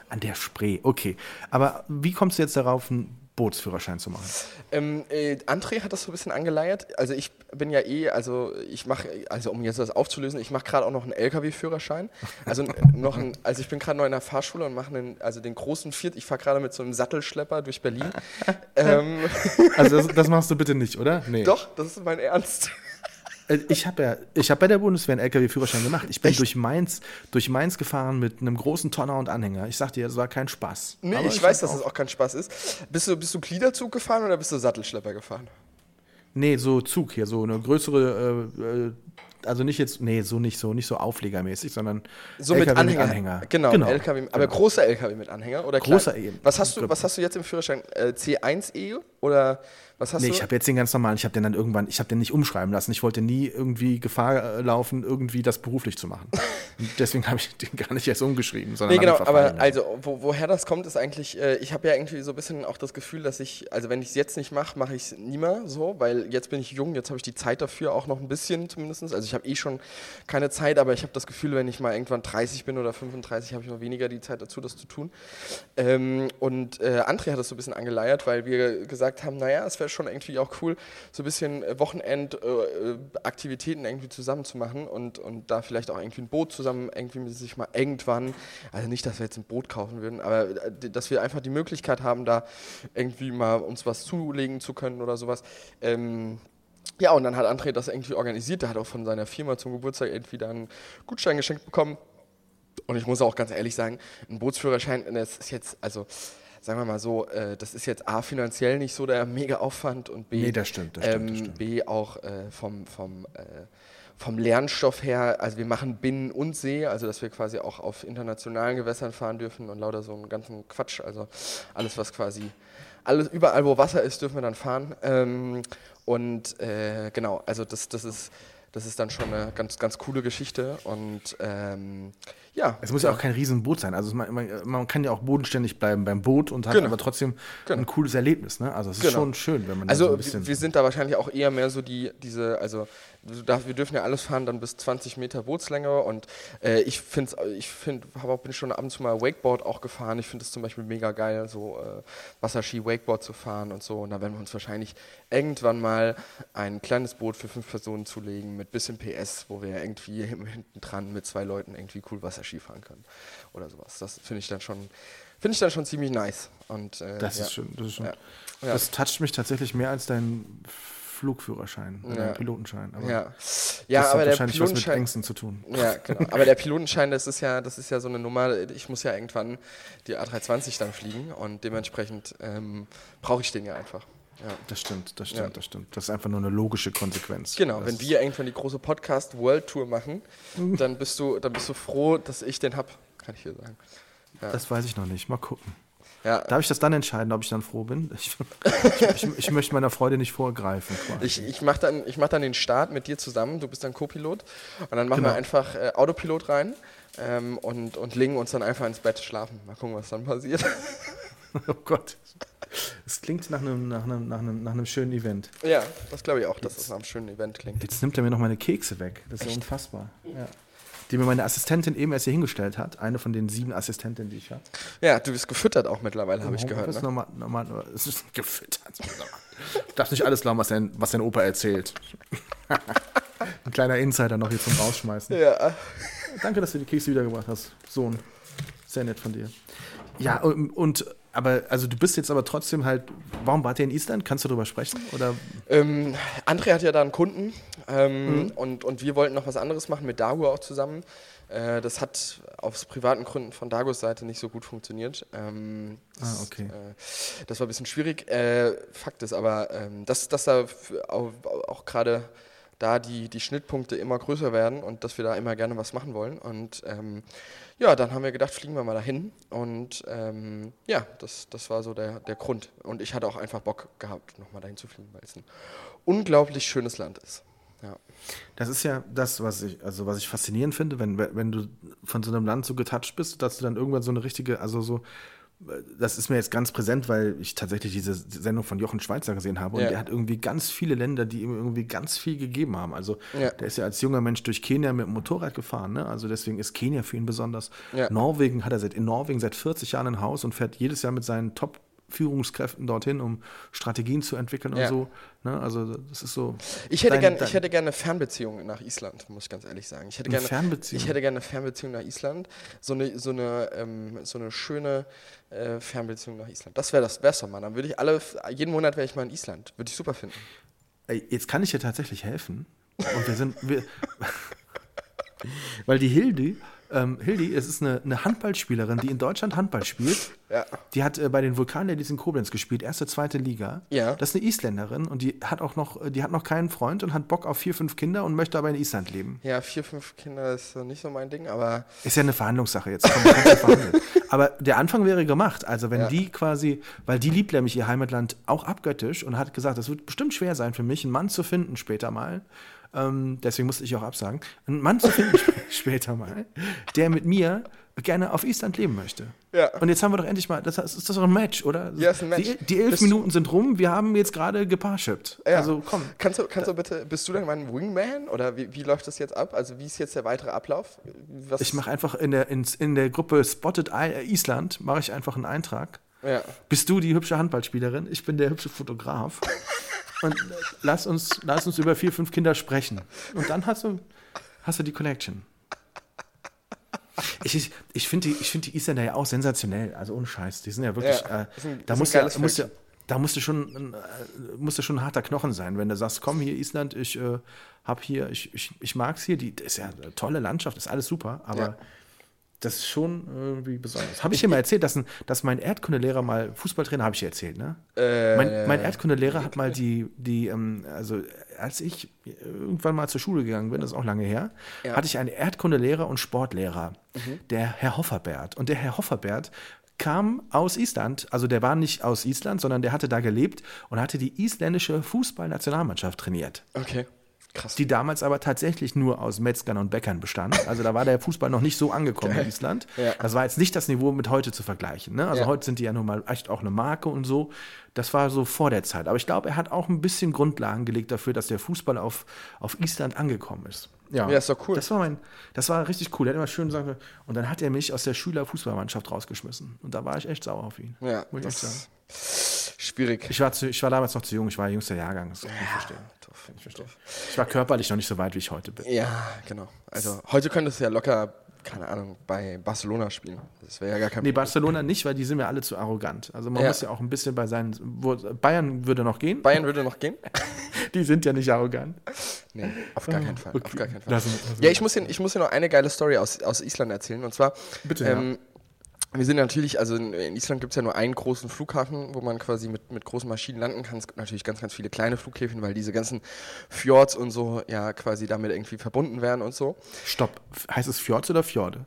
A: An der Spree, okay. Aber wie kommst du jetzt darauf, einen Bootsführerschein zu machen?
B: Ähm, äh, André hat das so ein bisschen angeleiert. Also ich bin ja eh, also ich mache, also um jetzt das aufzulösen, ich mache gerade auch noch einen LKW-Führerschein. Also noch ein, also ich bin gerade noch in der Fahrschule und mache einen, also den großen Viert. Ich fahre gerade mit so einem Sattelschlepper durch Berlin. ähm,
A: Also das, das machst du bitte nicht, oder? Nee.
B: doch, das ist mein Ernst.
A: Äh, Ich habe ja, ich habe bei der Bundeswehr einen LKW-Führerschein gemacht. Ich bin
B: Echt?
A: durch Mainz, durch Mainz gefahren mit einem großen Tonner und Anhänger. Ich sag dir, das war kein Spaß.
B: Nee,
A: Aber
B: ich weiß, dass es auch kein Spaß ist. Bist du, bist du Gliederzug gefahren oder bist du Sattelschlepper gefahren?
A: Nee, so Zug hier, so eine größere, äh, äh, also nicht jetzt, nee, so nicht so, nicht so auflegermäßig, sondern
B: So mit
A: LKW
B: Anhänger. Genau, LKW, aber großer LKW mit Anhänger oder
A: Großer
B: klein?
A: eben.
B: Was hast du, was hast du jetzt im Führerschein? Äh, C1E oder was hast
A: Nee,
B: du?
A: ich habe jetzt den ganz normalen, ich habe den dann irgendwann, ich habe den nicht umschreiben lassen. Ich wollte nie irgendwie Gefahr äh, laufen, irgendwie das beruflich zu machen. Deswegen habe ich den gar nicht erst umgeschrieben, sondern
B: Nee, genau, aber
A: lassen.
B: also wo, woher das kommt, ist eigentlich, äh, ich habe ja irgendwie so ein bisschen auch das Gefühl, dass ich, also wenn ich es jetzt nicht mache, mache ich es nie mehr so, weil jetzt bin ich jung, jetzt habe ich die Zeit dafür auch noch ein bisschen zumindest. Also ich habe eh schon keine Zeit, aber ich habe das Gefühl, wenn ich mal irgendwann 30 bin oder 35, habe ich noch weniger die Zeit dazu, das zu tun. Ähm, und äh, André hat das so ein bisschen angeleiert, weil wir gesagt haben, naja, es wäre schon irgendwie auch cool, so ein bisschen Wochenend-Aktivitäten irgendwie zusammen zu machen und, und da vielleicht auch irgendwie ein Boot zusammen irgendwie mit sich mal irgendwann, also nicht, dass wir jetzt ein Boot kaufen würden, aber äh, dass wir einfach die Möglichkeit haben, da irgendwie mal uns was zulegen zu können oder sowas. Ähm, Ja, und dann hat André das irgendwie organisiert. Der hat auch von seiner Firma zum Geburtstag irgendwie dann einen Gutschein geschenkt bekommen. Und ich muss auch ganz ehrlich sagen, ein Bootsführerschein, das ist jetzt, also sagen wir mal so, äh, das ist jetzt A, finanziell nicht so der mega Aufwand und B,
A: Nee, das stimmt, das stimmt, das
B: ähm,
A: stimmt.
B: B auch äh, vom, vom, äh, vom Lernstoff her, also wir machen Binnen- und See, also dass wir quasi auch auf internationalen Gewässern fahren dürfen und lauter so einen ganzen Quatsch, also alles, was quasi, alles, überall wo Wasser ist, dürfen wir dann fahren. Ähm, und äh, genau, also das, das ist das ist dann schon eine ganz, ganz coole Geschichte und ähm, ja.
A: Es muss ja auch kein Riesenboot sein. Also man, man, man kann ja auch bodenständig bleiben beim Boot und hat
B: Genau.
A: aber trotzdem
B: Genau.
A: ein cooles Erlebnis. Ne? Also es ist
B: Genau.
A: schon schön, wenn man da so
B: Also
A: ein bisschen.
B: wir, sind da wahrscheinlich auch eher mehr so die, diese, also wir dürfen ja alles fahren dann bis 20 Meter Bootslänge und äh, ich finde, ich habe auch bin schon ab und zu mal Wakeboard auch gefahren. Ich finde es zum Beispiel mega geil, so äh, Wasserski, Wakeboard zu fahren und so. Und da werden wir uns wahrscheinlich irgendwann mal ein kleines Boot für fünf Personen zulegen mit bisschen PS, wo wir irgendwie hinten dran mit zwei Leuten irgendwie cool Wasserski fahren können oder sowas. Das finde ich dann schon, finde ich dann schon ziemlich nice. Und äh,
A: das
B: ja.
A: ist schön. Das, ist schön.
B: Ja.
A: das toucht mich tatsächlich mehr als dein Flugführerschein,
B: Ja.
A: Pilotenschein. Aber
B: Ja,
A: das
B: ja
A: hat
B: aber der
A: wahrscheinlich was mit
B: Pilotenschein.
A: Ängsten zu tun.
B: Ja, genau. Aber der Pilotenschein, das ist ja, das ist ja so eine Nummer. Ich muss ja irgendwann die A320 dann fliegen und dementsprechend ähm, brauche ich den ja einfach. Ja.
A: Das stimmt, das stimmt,
B: Ja.
A: das stimmt. Das ist einfach nur eine logische Konsequenz.
B: Genau,
A: das
B: wenn wir irgendwann die große Podcast World Tour machen, dann bist du, dann bist du froh, dass ich den hab, kann ich hier sagen.
A: Das weiß ich noch nicht. Mal gucken.
B: Ja,
A: Darf ich das dann entscheiden, ob ich dann froh bin? Ich, ich, ich, ich möchte meiner Freude nicht vorgreifen. Quasi.
B: ich, ich mache dann, ich mach dann den Start mit dir zusammen, du bist dann Co-Pilot und dann machen wir
A: Genau.
B: einfach äh, Autopilot rein ähm, und, und legen uns dann einfach ins Bett schlafen. Mal gucken, was dann passiert.
A: oh Gott. Es klingt nach einem, nach, einem, nach, einem, nach einem schönen Event.
B: ja, das glaube ich auch, dass das nach einem schönen Event klingt.
A: Jetzt nimmt er mir noch meine Kekse weg. Das ist ja unfassbar. Ja. Die mir meine Assistentin eben erst hier hingestellt hat. Eine von den sieben Assistentinnen, die ich habe.
B: Ja, du bist gefüttert auch mittlerweile, habe ich gehört.
A: Das ist
B: Ne?
A: normal, normal, es ist gefüttert. Du darfst nicht alles glauben, was dein, was dein Opa erzählt. Ein kleiner Insider noch hier zum Rausschmeißen.
B: Ja,
A: Danke, dass du die Kekse wiedergebracht hast, Sohn. Sehr nett von dir. Ja, und, und aber also du bist jetzt aber trotzdem halt. Warum wart ihr in Island? Kannst du darüber sprechen? Oder
B: ähm, André hat ja da einen Kunden ähm,
A: Mhm.
B: und, und wir wollten noch was anderes machen mit Dago auch zusammen. Äh, das hat aus privaten Gründen von Dagos Seite nicht so gut funktioniert. Ähm,
A: Ah,
B: das,
A: okay.
B: Äh, das war ein bisschen schwierig. Äh, Fakt ist aber, ähm, dass, dass da auch, auch gerade da die, die Schnittpunkte immer größer werden und dass wir da immer gerne was machen wollen. Und ähm, ja, dann haben wir gedacht, fliegen wir mal dahin. Und ähm, ja, das, das war so der, der Grund. Und ich hatte auch einfach Bock gehabt, nochmal dahin zu fliegen, weil es ein unglaublich schönes Land ist. Ja.
A: das ist ja das, was ich, also was ich faszinierend finde, wenn, wenn du von so einem Land so getoucht bist, dass du dann irgendwann so eine richtige, also so, das ist mir jetzt ganz präsent, weil ich tatsächlich diese Sendung von Jochen Schweizer gesehen habe und
B: Ja.
A: der hat irgendwie ganz viele Länder, die ihm irgendwie ganz viel gegeben haben. Also
B: Ja.
A: der ist ja als junger Mensch durch Kenia mit dem Motorrad gefahren, ne? Also deswegen ist Kenia für ihn besonders.
B: Ja.
A: Norwegen hat er seit in Norwegen seit 40 Jahren ein Haus und fährt jedes Jahr mit seinen Top Führungskräften dorthin, um Strategien zu entwickeln
B: Ja.
A: und so. Ne? Also das ist so.
B: Ich hätte
A: dein-
B: gerne
A: dein-
B: ich hätte gerne eine Fernbeziehung nach Island, muss ich ganz ehrlich sagen. Ich hätte
A: Eine
B: gerne
A: Fernbeziehung?
B: Ich hätte gerne eine Fernbeziehung nach Island, so eine so eine ähm, so eine schöne äh, Fernbeziehung nach Island. Das wäre das wär's doch mal. Dann würde ich alle jeden Monat wäre ich mal in Island. Würde ich super finden.
A: Ey, jetzt kann ich dir tatsächlich helfen. Und wir sind. Wir, weil die Hildi, ähm, Hildi, es ist eine, eine Handballspielerin, die in Deutschland Handball spielt.
B: Ja.
A: Die hat äh, bei den Vulkanladies in Koblenz gespielt, erste, zweite Liga.
B: Ja.
A: Das ist eine Isländerin und die hat auch noch, die hat noch keinen Freund und hat Bock auf vier, fünf Kinder und möchte aber in Island leben.
B: Ja, vier, fünf Kinder ist nicht so mein Ding, aber
A: Ist ja eine Verhandlungssache jetzt. Komm. Aber der Anfang wäre gemacht. Also wenn
B: Ja.
A: die quasi, weil die liebt nämlich ihr Heimatland auch abgöttisch und hat gesagt, es wird bestimmt schwer sein für mich, einen Mann zu finden später mal. Ähm, deswegen musste ich auch absagen. Einen Mann zu finden sp- später mal, der mit mir gerne auf Island leben möchte.
B: Ja.
A: Und jetzt haben wir doch endlich mal, das ist das doch ein Match, oder?
B: Ja, ist ein Match.
A: Die, die elf
B: Bist-
A: Minuten sind rum, wir haben jetzt gerade geparshippt.
B: ja.
A: Also komm.
B: Kannst du, kannst du bitte, bist du denn mein Wingman oder wie, wie läuft das jetzt ab? Also wie ist jetzt der weitere Ablauf? Was,
A: Ich mache einfach in der, in, in der Gruppe Spotted Island, mache ich einfach einen Eintrag.
B: Ja.
A: Bist du die hübsche Handballspielerin? Ich bin der hübsche Fotograf. Und lass uns, lass uns über vier, fünf Kinder sprechen. Und dann hast du, hast du die Collection. Ich, ich, ich finde die, ich find die Isländer ja auch sensationell, also ohne Scheiß. Die sind ja wirklich,
B: Ja,
A: äh,
B: ein-
A: da
B: ist ein
A: muss ja,
B: geiles
A: muss ja,
B: Völkchen.
A: da musste schon, äh, musste schon ein harter Knochen sein, wenn du sagst, komm hier Island, ich äh, hab hier, ich, ich, ich mag's hier, die das ist ja eine tolle Landschaft, ist alles super, aber ja. Das ist schon irgendwie besonders. Habe ich dir mal erzählt, dass, ein, dass mein Erdkundelehrer mal, Fußballtrainer habe ich dir erzählt, ne? Äh, mein, mein Erdkundelehrer hat mal die, die ähm, also als ich irgendwann mal zur Schule gegangen bin, das ist auch lange her, ja. hatte ich einen Erdkundelehrer und Sportlehrer, mhm. der Herr Hofferbert. Und der Herr Hofferbert kam aus Island, also der war nicht aus Island, sondern der hatte da gelebt und hatte die isländische Fußballnationalmannschaft trainiert.
B: Okay. Krass.
A: Die damals aber tatsächlich nur aus Metzgern und Bäckern bestand. Also da war der Fußball noch nicht so angekommen Geil. in Island. Ja. Das war jetzt nicht das Niveau mit heute zu vergleichen. Ne? Also ja. heute sind die ja nun mal echt auch eine Marke und so. Das war so vor der Zeit. Aber ich glaube, er hat auch ein bisschen Grundlagen gelegt dafür, dass der Fußball auf, auf Island angekommen ist.
B: Ja, ja ist doch cool.
A: Das war, mein, das war richtig cool. Er hat immer schön gesagt, und dann hat er mich aus der Schülerfußballmannschaft rausgeschmissen. Und da war ich echt sauer auf ihn.
B: Ja, muss ich echt sagen. Schwierig.
A: Ich war, zu, ich war damals noch zu jung, ich war jüngster Jahrgang. Das kann ich verstehen. Doof, ich, verstehen. ich war körperlich noch nicht so weit, wie ich heute bin.
B: Ja, genau. Also heute könntest du ja locker keine Ahnung, bei Barcelona spielen. Das wäre ja gar kein
A: Nee, Barcelona nicht, weil die sind mir alle zu arrogant. Also man ja. muss ja auch ein bisschen bei seinen. Wo, Bayern würde noch gehen.
B: Bayern würde noch gehen?
A: die sind ja nicht arrogant.
B: Nee, auf gar keinen Fall. Okay. Auf gar keinen Fall. Lassen, lassen ja, ich muss, Ihnen, ich muss Ihnen noch eine geile Story aus, aus Island erzählen. Und zwar.
A: Bitte. Ähm, ja
B: wir sind natürlich, also in, Island gibt es ja nur einen großen Flughafen, wo man quasi mit, mit großen Maschinen landen kann. Es gibt natürlich ganz, ganz viele kleine Flughäfen, weil diese ganzen Fjords und so ja quasi damit irgendwie verbunden werden und so.
A: Stopp, heißt es Fjords oder Fjorde?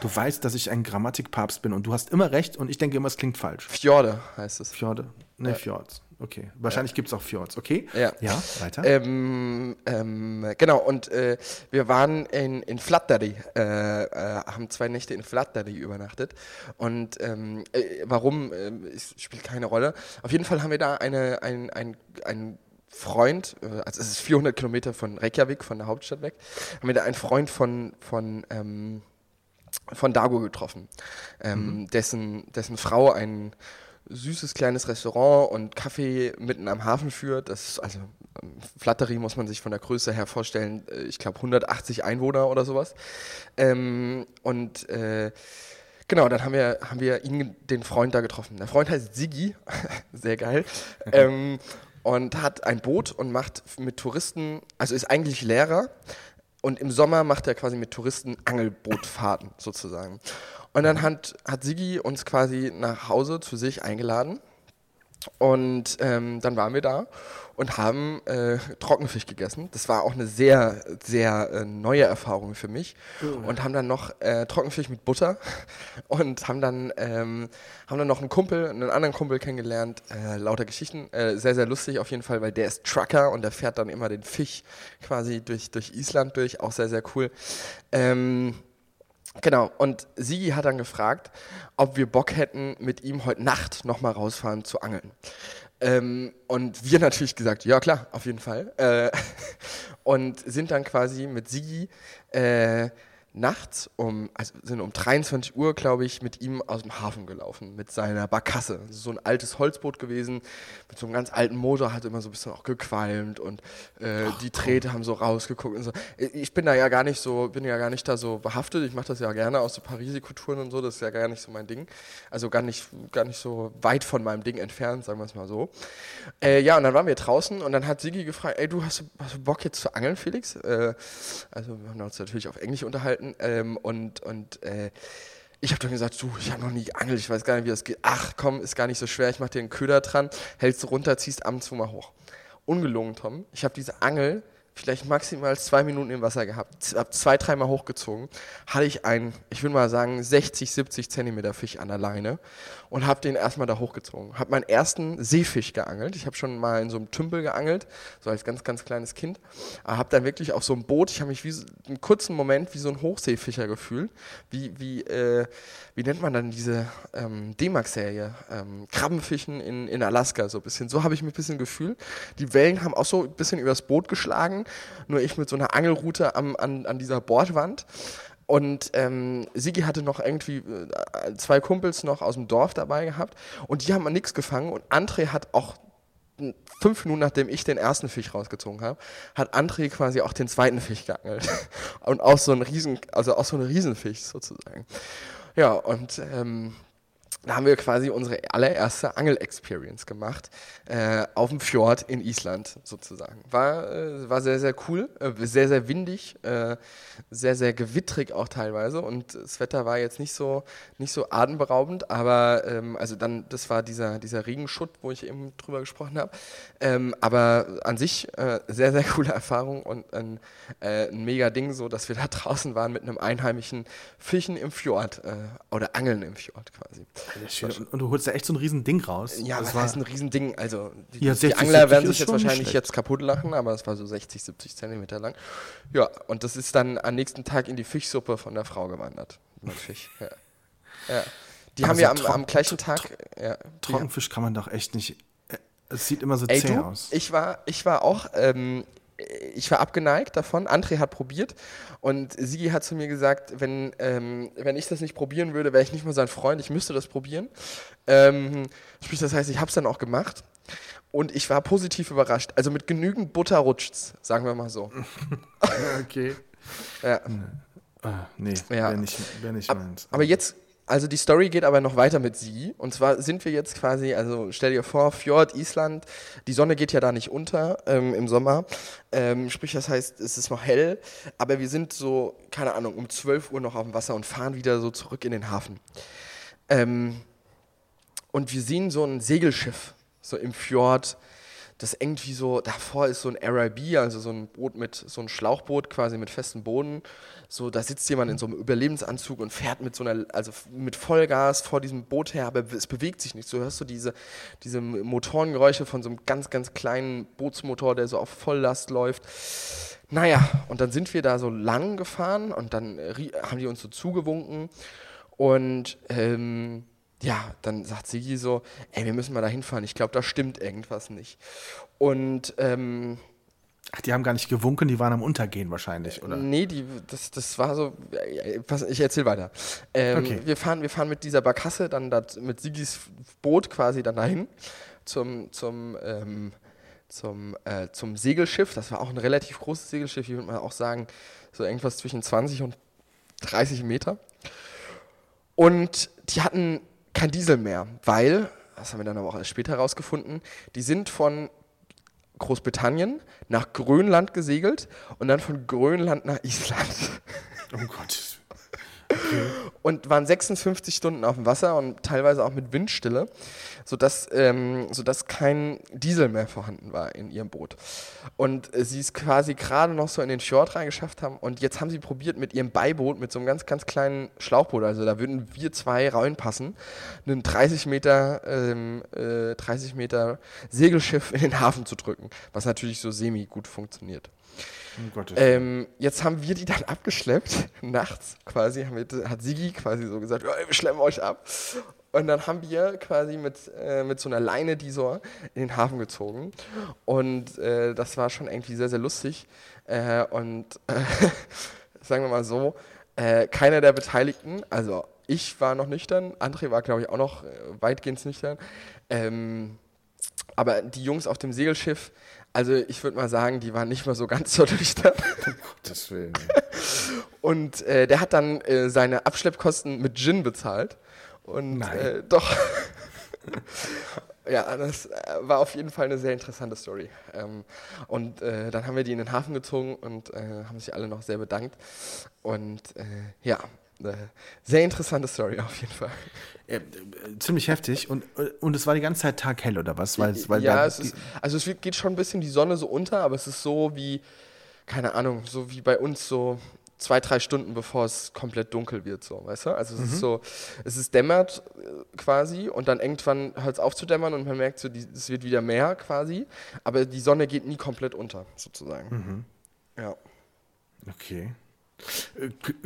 A: Du weißt, dass ich ein Grammatikpapst bin und du hast immer recht und ich denke immer, es klingt falsch.
B: Fjorde heißt es.
A: Fjorde? Ne, ja. Fjords. Okay. Wahrscheinlich ja. gibt es auch Fjords. Okay.
B: Ja.
A: Ja, weiter.
B: Ähm, ähm, genau, und äh, wir waren in, in Flatteri, äh, äh, haben zwei Nächte in Flatteri übernachtet. Und ähm, äh, warum, äh, spielt keine Rolle. Auf jeden Fall haben wir da eine, ein, ein, ein Freund, äh, also es ist 400 Kilometer von Reykjavik, von der Hauptstadt weg, haben wir da einen Freund von, von ähm, von Dago getroffen, ähm, mhm. dessen, dessen Frau ein süßes kleines Restaurant und Kaffee mitten am Hafen führt. Das ist also ähm, Flattery muss man sich von der Größe her vorstellen, äh, ich glaube 180 Einwohner oder sowas. Ähm, und äh, genau, dann haben wir, haben wir ihn, den Freund da getroffen. Der Freund heißt Sigi, sehr geil. ähm, und hat ein Boot und macht mit Touristen, also ist eigentlich Lehrer, und im Sommer macht er quasi mit Touristen Angelbootfahrten sozusagen. Und dann hat, hat Sigi uns quasi nach Hause zu sich eingeladen. Und ähm, dann waren wir da und haben äh, Trockenfisch gegessen. Das war auch eine sehr, sehr äh, neue Erfahrung für mich. Oh. Und haben dann noch äh, Trockenfisch mit Butter und haben dann, ähm, haben dann noch einen Kumpel, einen anderen Kumpel kennengelernt. Äh, lauter Geschichten. Äh, sehr, sehr lustig auf jeden Fall, weil der ist Trucker und der fährt dann immer den Fisch quasi durch, durch Island durch. Auch sehr, sehr cool. Ähm, Genau, und Sigi hat dann gefragt, ob wir Bock hätten, mit ihm heute Nacht nochmal rausfahren zu angeln. Ähm, und wir natürlich gesagt, ja klar, auf jeden Fall. Äh, und sind dann quasi mit Sigi äh, nachts um, also sind um 23 Uhr, glaube ich, mit ihm aus dem Hafen gelaufen, mit seiner Barkasse. So ein altes Holzboot gewesen, mit so einem ganz alten Motor, hat immer so ein bisschen auch gequalmt und äh, Ach, die Drähte haben so rausgeguckt und so. Ich bin da ja gar nicht so, bin ja gar nicht da so behaftet. Ich mache das ja gerne aus so paar Risikoturen und so, das ist ja gar nicht so mein Ding. Also gar nicht, gar nicht so weit von meinem Ding entfernt, sagen wir es mal so. Äh, ja, und dann waren wir draußen und dann hat Sigi gefragt, ey, du hast, hast du Bock jetzt zu angeln, Felix? Äh, also wir haben uns natürlich auf Englisch unterhalten Leuten ähm, und, und äh, ich habe dann gesagt, du, ich habe noch nie geangelt, ich weiß gar nicht, wie das geht. Ach komm, ist gar nicht so schwer, ich mache dir einen Köder dran, hältst du runter, ziehst ab und zu mal hoch. Ungelungen, Tom. Ich habe diese Angel vielleicht maximal zwei Minuten im Wasser gehabt, habe zwei, dreimal hochgezogen, hatte ich einen, ich würde mal sagen, 60, 70 Zentimeter Fisch an der Leine und habe den erstmal da hochgezogen. Habe meinen ersten Seefisch geangelt. Ich habe schon mal in so einem Tümpel geangelt, so als ganz, ganz kleines Kind. Aber habe dann wirklich auf so einem Boot, ich habe mich wie so, einen kurzen Moment wie so ein Hochseefischer gefühlt. Wie, wie, äh, wie nennt man dann diese ähm, D-Max-Serie? Ähm, Krabbenfischen in, in Alaska, so ein bisschen. So habe ich mich ein bisschen gefühlt. Die Wellen haben auch so ein bisschen übers Boot geschlagen nur ich mit so einer Angelrute am, an, an dieser Bordwand. Und ähm, Sigi hatte noch irgendwie äh, zwei Kumpels noch aus dem Dorf dabei gehabt und die haben nichts gefangen und André hat auch fünf Minuten nachdem ich den ersten Fisch rausgezogen habe, hat André quasi auch den zweiten Fisch geangelt und auch so ein Riesen, also auch so ein Riesenfisch sozusagen. Ja und ähm, da haben wir quasi unsere allererste Angel-Experience gemacht äh, auf dem Fjord in Island sozusagen. War, äh, war sehr, sehr cool, äh, sehr, sehr windig, äh, sehr, sehr gewittrig auch teilweise und das Wetter war jetzt nicht so, nicht so atemberaubend, aber ähm, also dann, das war dieser, dieser Regenschutt, wo ich eben drüber gesprochen habe. Ähm, aber an sich äh, sehr, sehr coole Erfahrung und ein, äh, ein mega Ding, so dass wir da draußen waren mit einem einheimischen Fischen im Fjord oder Angeln im Fjord quasi.
A: Und, und, du holst da echt so ein riesen Ding raus.
B: Ja, das, das heißt ein riesen Ding. Also die, die 60, Angler werden sich jetzt wahrscheinlich jetzt kaputt lachen, aber es war so 60, 70 Zentimeter lang. Ja, und das ist dann am nächsten Tag in die Fischsuppe von der Frau gewandert. Mit Fisch. Ja. ja. Die aber haben wir am, am, gleichen Tag. Ja,
A: Trockenfisch kann man doch echt nicht. Äh, es sieht immer so Ey, zäh du, aus.
B: Ich war, ich war auch ähm, ich war abgeneigt davon. André hat probiert und Sigi hat zu mir gesagt, wenn, ähm, wenn ich das nicht probieren würde, wäre ich nicht mehr sein Freund. Ich müsste das probieren. Ähm, sprich, das heißt, ich habe es dann auch gemacht und ich war positiv überrascht. Also mit genügend Butter rutscht's, sagen wir mal so.
A: okay.
B: Ja.
A: Ah, nee, ja. wäre nicht, wär nicht meins.
B: Aber jetzt also die Story geht aber noch weiter mit sie. Und zwar sind wir jetzt quasi, also stell dir vor, Fjord, Island, die Sonne geht ja da nicht unter ähm, im Sommer. Ähm, sprich, das heißt, es ist noch hell, aber wir sind so, keine Ahnung, um 12 Uhr noch auf dem Wasser und fahren wieder so zurück in den Hafen. Ähm, und wir sehen so ein Segelschiff, so im Fjord, das irgendwie so, davor ist so ein RIB, also so ein Boot mit, so ein Schlauchboot quasi mit festem Boden. So, da sitzt jemand in so einem Überlebensanzug und fährt mit so einer, also mit Vollgas vor diesem Boot her, aber es bewegt sich nicht. So hörst du diese, diese Motorengeräusche von so einem ganz, ganz kleinen Bootsmotor, der so auf Volllast läuft. Naja, und dann sind wir da so lang gefahren und dann haben die uns so zugewunken und ähm, ja, dann sagt Sigi so, ey, wir müssen mal da hinfahren. Ich glaube, da stimmt irgendwas nicht. Und ähm,
A: Ach, die haben gar nicht gewunken, die waren am Untergehen wahrscheinlich, oder?
B: Nee, die, das, das war so. Ich erzähle weiter. Ähm, okay. wir, fahren, wir fahren mit dieser Barkasse dann dat, mit Sigis Boot quasi dann dahin zum, zum, ähm, zum, äh, zum Segelschiff. Das war auch ein relativ großes Segelschiff, ich würde mal auch sagen, so irgendwas zwischen 20 und 30 Meter. Und die hatten kein Diesel mehr, weil, das haben wir dann aber auch erst später herausgefunden, die sind von Großbritannien nach Grönland gesegelt und dann von Grönland nach Island.
A: Oh Gott.
B: Und waren 56 Stunden auf dem Wasser und teilweise auch mit Windstille, sodass, ähm, sodass kein Diesel mehr vorhanden war in ihrem Boot. Und äh, sie es quasi gerade noch so in den Fjord reingeschafft haben. Und jetzt haben sie probiert mit ihrem Beiboot, mit so einem ganz, ganz kleinen Schlauchboot, also da würden wir zwei reinpassen, einen 30 Meter, ähm, äh, 30 Meter Segelschiff in den Hafen zu drücken, was natürlich so semi gut funktioniert. Um ähm, jetzt haben wir die dann abgeschleppt, nachts quasi, wir, hat Sigi quasi so gesagt, wir schleppen euch ab. Und dann haben wir quasi mit, äh, mit so einer Leine die so in den Hafen gezogen. Und äh, das war schon irgendwie sehr, sehr lustig. Äh, und sagen wir mal so, äh, keiner der Beteiligten, also ich war noch nüchtern, André war, glaube ich, auch noch äh, weitgehend nüchtern. Ähm, aber die Jungs auf dem Segelschiff, also ich würde mal sagen, die waren nicht mal so ganz so nüchtern. Um Gottes Willen. Und äh, der hat dann äh, seine Abschleppkosten mit Gin bezahlt. Und äh, doch. ja, das äh, war auf jeden Fall eine sehr interessante Story. Ähm, und äh, dann haben wir die in den Hafen gezogen und äh, haben sich alle noch sehr bedankt. Und ja, sehr interessante Story auf jeden Fall.
A: Ja, ziemlich heftig und, und es war die ganze Zeit taghell oder was?
B: Weil, weil ja, es ist, also es geht schon ein bisschen die Sonne so unter, aber es ist so wie, keine Ahnung, so wie bei uns so zwei, drei Stunden bevor es komplett dunkel wird, so, weißt du? Also es mhm. ist so, es ist dämmert äh, quasi und dann irgendwann hört es auf zu dämmern und man merkt so, die, es wird wieder mehr quasi, aber die Sonne geht nie komplett unter, sozusagen. Mhm. Ja.
A: Okay.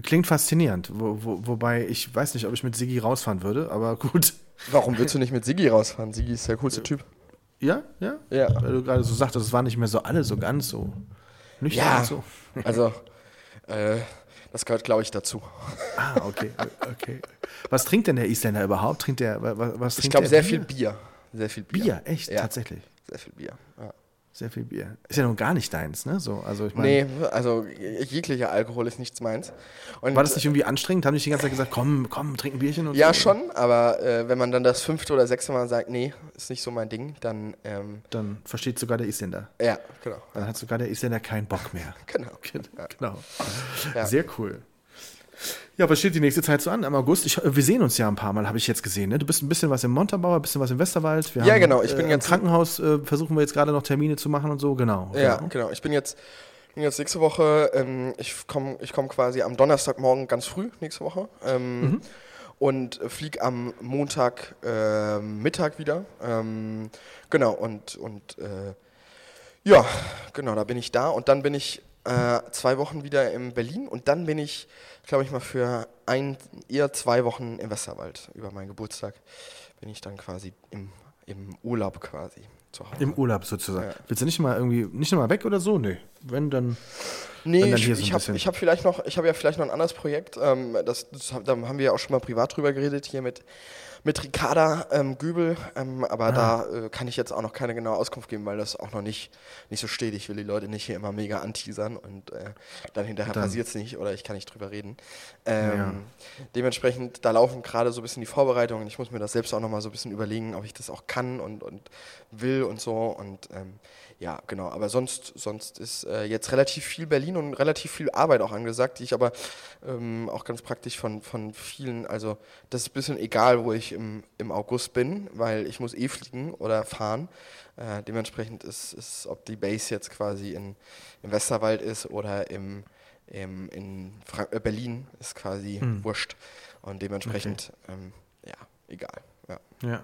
A: Klingt faszinierend, wo, wo, wobei ich weiß nicht, ob ich mit Sigi rausfahren würde, aber gut.
B: Warum willst du nicht mit Sigi rausfahren? Sigi ist der coolste Typ.
A: Ja, ja?
B: Ja.
A: Weil du gerade so sagtest, es waren nicht mehr so alle so ganz so
B: nüchtern ja, so. Also, äh, das gehört, glaube ich, dazu.
A: Ah, okay, okay. Was trinkt denn der Isländer überhaupt? Trinkt der, was, was
B: ich glaube, sehr viel Bier. Sehr viel
A: Bier. Bier, echt, ja. tatsächlich.
B: Sehr viel Bier, ja.
A: Sehr viel Bier. Ist ja nun gar nicht deins, ne? So, also ich meine.
B: Nee, also jeglicher Alkohol ist nichts meins.
A: Und war das nicht irgendwie anstrengend? Haben die die ganze Zeit gesagt, komm, komm, trink ein Bierchen? Und
B: ja,
A: so?
B: schon, aber äh, wenn man dann das fünfte oder sechste Mal sagt, nee, ist nicht so mein Ding, dann. Ähm,
A: dann versteht sogar der Isländer.
B: Ja, genau.
A: Dann hat sogar der Isländer keinen Bock mehr.
B: genau.
A: genau. Ja. Sehr cool. Ja, was steht die nächste Zeit so an? Im August? Ich, wir sehen uns ja ein paar Mal, habe ich jetzt gesehen. Ne? Du bist ein bisschen was im Montabaur, ein bisschen was im Westerwald.
B: Wir ja, haben, genau. Ich bin
A: äh,
B: jetzt
A: im Krankenhaus äh, versuchen wir jetzt gerade noch Termine zu machen und so. Genau.
B: Ja, genau. genau. Ich bin jetzt, bin jetzt nächste Woche. Ähm, ich komme ich komm quasi am Donnerstagmorgen ganz früh nächste Woche. Ähm, mhm. Und fliege am Montag äh, Mittag wieder. Ähm, genau, und, und äh, ja, genau, da bin ich da. Und dann bin ich äh, zwei Wochen wieder in Berlin und dann bin ich, glaube ich mal, für ein, eher zwei Wochen im Westerwald. Über meinen Geburtstag bin ich dann quasi im, im Urlaub quasi
A: zu Hause. Im Urlaub sozusagen. Ja. Willst du nicht mal irgendwie, nicht mal weg oder so? Nee. Wenn dann.
B: Nee, dann ich, so ich habe hab vielleicht noch, ich habe ja vielleicht noch ein anderes Projekt, ähm, das, das, da haben wir ja auch schon mal privat drüber geredet, hier mit mit Ricarda ähm, Gübel, ähm, aber ah. da äh, kann ich jetzt auch noch keine genaue Auskunft geben, weil das auch noch nicht, nicht so steht. Ich will die Leute nicht hier immer mega anteasern und äh, dann hinterher passiert es nicht oder ich kann nicht drüber reden. Ähm, ja. Dementsprechend, da laufen gerade so ein bisschen die Vorbereitungen. Ich muss mir das selbst auch noch mal so ein bisschen überlegen, ob ich das auch kann und, und will und so und ähm, ja, genau. Aber sonst, sonst ist äh, jetzt relativ viel Berlin und relativ viel Arbeit auch angesagt, die ich aber ähm, auch ganz praktisch von, von vielen, also das ist ein bisschen egal, wo ich im, im August bin, weil ich muss eh fliegen oder fahren. Äh, dementsprechend ist, ist, ob die Base jetzt quasi in, im Westerwald ist oder im, im, in Frank äh, Berlin, ist quasi hm. wurscht. Und dementsprechend, okay. ähm, ja, egal. Ja.
A: ja.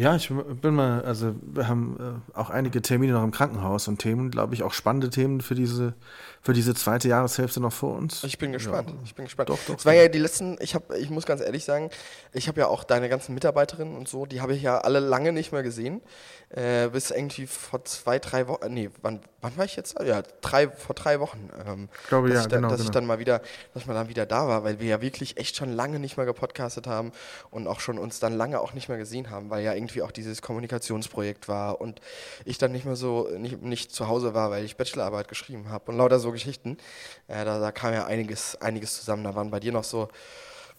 A: Ja, ich bin mal, also wir haben äh, auch einige Termine noch im Krankenhaus und Themen, glaube ich, auch spannende Themen für diese, für diese zweite Jahreshälfte noch vor uns.
B: Ich bin gespannt. Ja. Ich bin gespannt. Doch, doch. Es war ja die letzten, ich habe, ich muss ganz ehrlich sagen, ich habe ja auch deine ganzen Mitarbeiterinnen und so, die habe ich ja alle lange nicht mehr gesehen. Äh, bis irgendwie vor zwei, drei Wochen, nee, wann, wann war ich jetzt? Ja, drei, vor drei Wochen. Ähm,
A: ich glaube,
B: dass
A: ja,
B: ich da,
A: genau.
B: Dass
A: genau.
B: ich dann mal wieder, dass man dann wieder da war, weil wir ja wirklich echt schon lange nicht mehr gepodcastet haben und auch schon uns dann lange auch nicht mehr gesehen haben, weil ja irgendwie auch dieses Kommunikationsprojekt war und ich dann nicht mehr so, nicht, nicht zu Hause war, weil ich Bachelorarbeit geschrieben habe und lauter so Geschichten. Äh, da, da kam ja einiges, einiges zusammen. Da waren bei dir noch so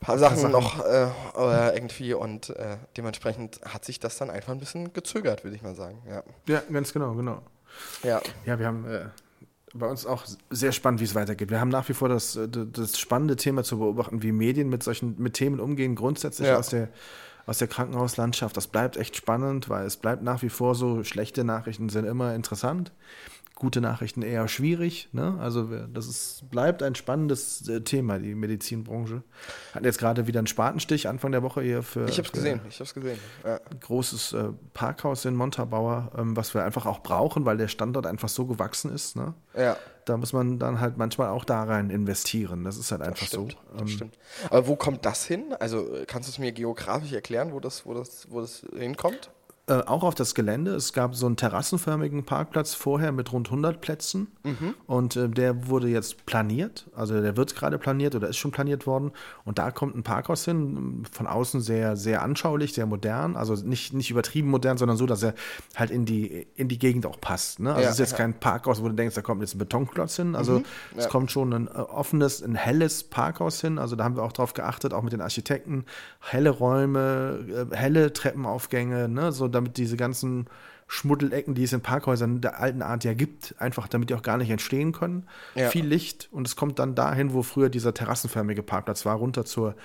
B: paar Sachen, Sachen. noch äh, äh, irgendwie und äh, dementsprechend hat sich das dann einfach ein bisschen gezögert, würde ich mal sagen. Ja,
A: ja ganz genau, genau. Ja, ja wir haben äh, bei uns auch sehr spannend, wie es weitergeht. Wir haben nach wie vor das, das spannende Thema zu beobachten, wie Medien mit solchen mit Themen umgehen, grundsätzlich ja. aus der aus der Krankenhauslandschaft. Das bleibt echt spannend, weil es bleibt nach wie vor so, schlechte Nachrichten sind immer interessant gute Nachrichten eher schwierig. Ne? Also das ist, bleibt ein spannendes äh, Thema, die Medizinbranche. Hatten jetzt gerade wieder einen Spatenstich Anfang der Woche hier für.
B: Ich habe es gesehen, ich habe gesehen.
A: Ja. Großes äh, Parkhaus in Montabaur, ähm, was wir einfach auch brauchen, weil der Standort einfach so gewachsen ist. Ne?
B: Ja.
A: Da muss man dann halt manchmal auch da rein investieren. Das ist halt einfach
B: stimmt,
A: so.
B: Das ähm, stimmt. Aber wo kommt das hin? Also kannst du es mir geografisch erklären, wo das, wo das, wo das hinkommt?
A: Äh, auch auf das Gelände. Es gab so einen terrassenförmigen Parkplatz vorher mit rund 100 Plätzen mhm. und äh, der wurde jetzt planiert. Also der wird gerade planiert oder ist schon planiert worden. Und da kommt ein Parkhaus hin, von außen sehr, sehr anschaulich, sehr modern. Also nicht, nicht übertrieben modern, sondern so, dass er halt in die, in die Gegend auch passt. Ne? Also ja, es ist jetzt ja. kein Parkhaus, wo du denkst, da kommt jetzt ein Betonklotz hin. Also mhm. ja. es kommt schon ein äh, offenes, ein helles Parkhaus hin. Also da haben wir auch drauf geachtet, auch mit den Architekten. Helle Räume, äh, helle Treppenaufgänge, ne? so damit diese ganzen Schmuddelecken, die es in Parkhäusern der alten Art ja gibt, einfach damit die auch gar nicht entstehen können. Ja. Viel Licht und es kommt dann dahin, wo früher dieser terrassenförmige Parkplatz war, runter zur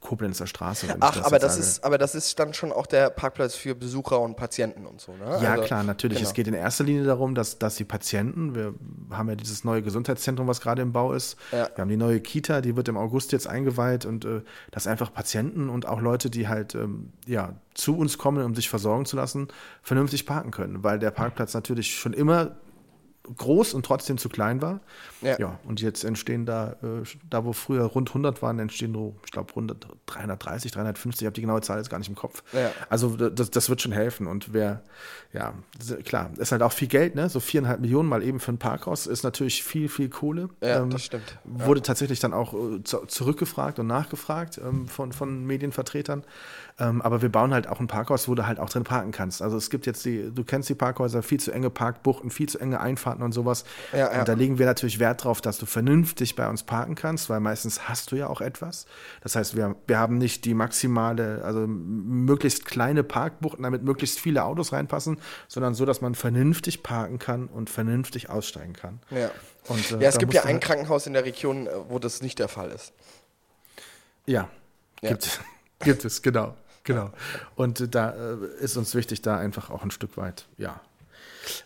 A: Koblenzer Straße.
B: Ach, das aber, das ist, aber das ist dann schon auch der Parkplatz für Besucher und Patienten und so, ne?
A: Ja, also, klar, natürlich. Genau. Es geht in erster Linie darum, dass, dass die Patienten, wir haben ja dieses neue Gesundheitszentrum, was gerade im Bau ist. Ja. Wir haben die neue Kita, die wird im August jetzt eingeweiht und äh, dass einfach Patienten und auch Leute, die halt ähm, ja, zu uns kommen, um sich versorgen zu lassen, vernünftig parken können, weil der Parkplatz natürlich schon immer groß und trotzdem zu klein war.
B: Ja.
A: ja und jetzt entstehen da, äh, da wo früher rund 100 waren, entstehen so, ich glaube, rund 330, 350, ich habe die genaue Zahl jetzt gar nicht im Kopf.
B: Ja.
A: Also das, das wird schon helfen. Und wer, ja, klar, ist halt auch viel Geld, ne? So viereinhalb Millionen mal eben für ein Parkhaus ist natürlich viel, viel Kohle.
B: Ja,
A: ähm,
B: das stimmt.
A: Wurde tatsächlich dann auch äh, zu, zurückgefragt und nachgefragt ähm, von, von Medienvertretern. Ähm, aber wir bauen halt auch ein Parkhaus, wo du halt auch drin parken kannst. Also es gibt jetzt die, du kennst die Parkhäuser, viel zu enge Parkbuchten, viel zu enge Einfahrten und sowas.
B: Ja, ja.
A: Und da legen wir natürlich Wert drauf, dass du vernünftig bei uns parken kannst, weil meistens hast du ja auch etwas. Das heißt, wir, wir haben nicht die maximale, also möglichst kleine Parkbuchten, damit möglichst viele Autos reinpassen, sondern so, dass man vernünftig parken kann und vernünftig aussteigen kann.
B: Ja.
A: Und, äh,
B: ja, es gibt ja ein
A: halt-
B: Krankenhaus in der Region, äh, wo das nicht der Fall ist.
A: Ja,
B: Ja.
A: Gibt, gibt es, genau. Genau. Und da äh, ist uns wichtig, da einfach auch ein Stück weit, ja,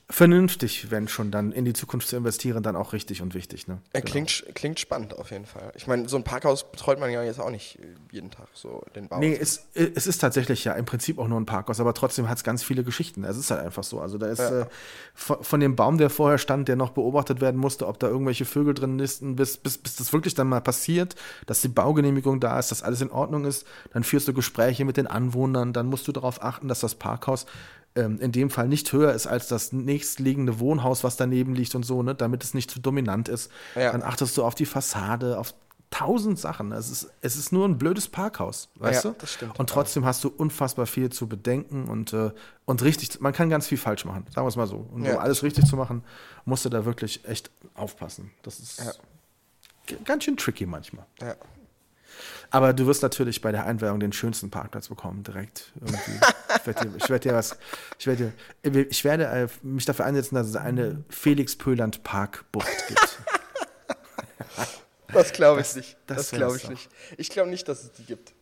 A: vernünftig, wenn schon dann in die Zukunft zu investieren, dann auch richtig und wichtig. Ne?
B: Äh,
A: Genau.
B: klingt, klingt spannend auf jeden Fall. Ich meine, so ein Parkhaus betreut man ja jetzt auch nicht äh, jeden Tag, so den Bau.
A: Nee, es, es ist tatsächlich ja im Prinzip auch nur ein Parkhaus, aber trotzdem hat es ganz viele Geschichten. Es ist halt einfach so. Also da ist
B: Ja.
A: äh, von, von dem Baum, der vorher stand, der noch beobachtet werden musste, ob da irgendwelche Vögel drin nisten, bis, bis, bis das wirklich dann mal passiert, dass die Baugenehmigung da ist, dass alles in Ordnung ist. Dann führst du Gespräche mit den Anwohnern, dann musst du darauf achten, dass das Parkhaus ähm, in dem Fall nicht höher ist als das nächstliegende Wohnhaus, was daneben liegt und so, ne, damit es nicht zu dominant ist.
B: Ja.
A: Dann achtest du auf die Fassade, auf tausend Sachen. Es ist, es ist nur ein blödes Parkhaus, weißt
B: Ja,
A: du?
B: das stimmt.
A: Und trotzdem hast du unfassbar viel zu bedenken und, äh, und richtig, man kann ganz viel falsch machen, sagen wir es mal so. Und
B: Ja.
A: um alles richtig zu machen, musst du da wirklich echt aufpassen. Das ist
B: Ja.
A: ganz schön tricky manchmal.
B: Ja.
A: Aber du wirst natürlich bei der Einweihung den schönsten Parkplatz bekommen, direkt irgendwie. ich werde dir, ich werd dir was, ich werde, ich werde äh, mich dafür einsetzen, dass es eine Felix Pöland Parkbucht gibt.
B: Das glaube ich nicht.
A: das
B: Das, glaube ich
A: doch.
B: nicht. Ich glaube nicht, dass es die gibt.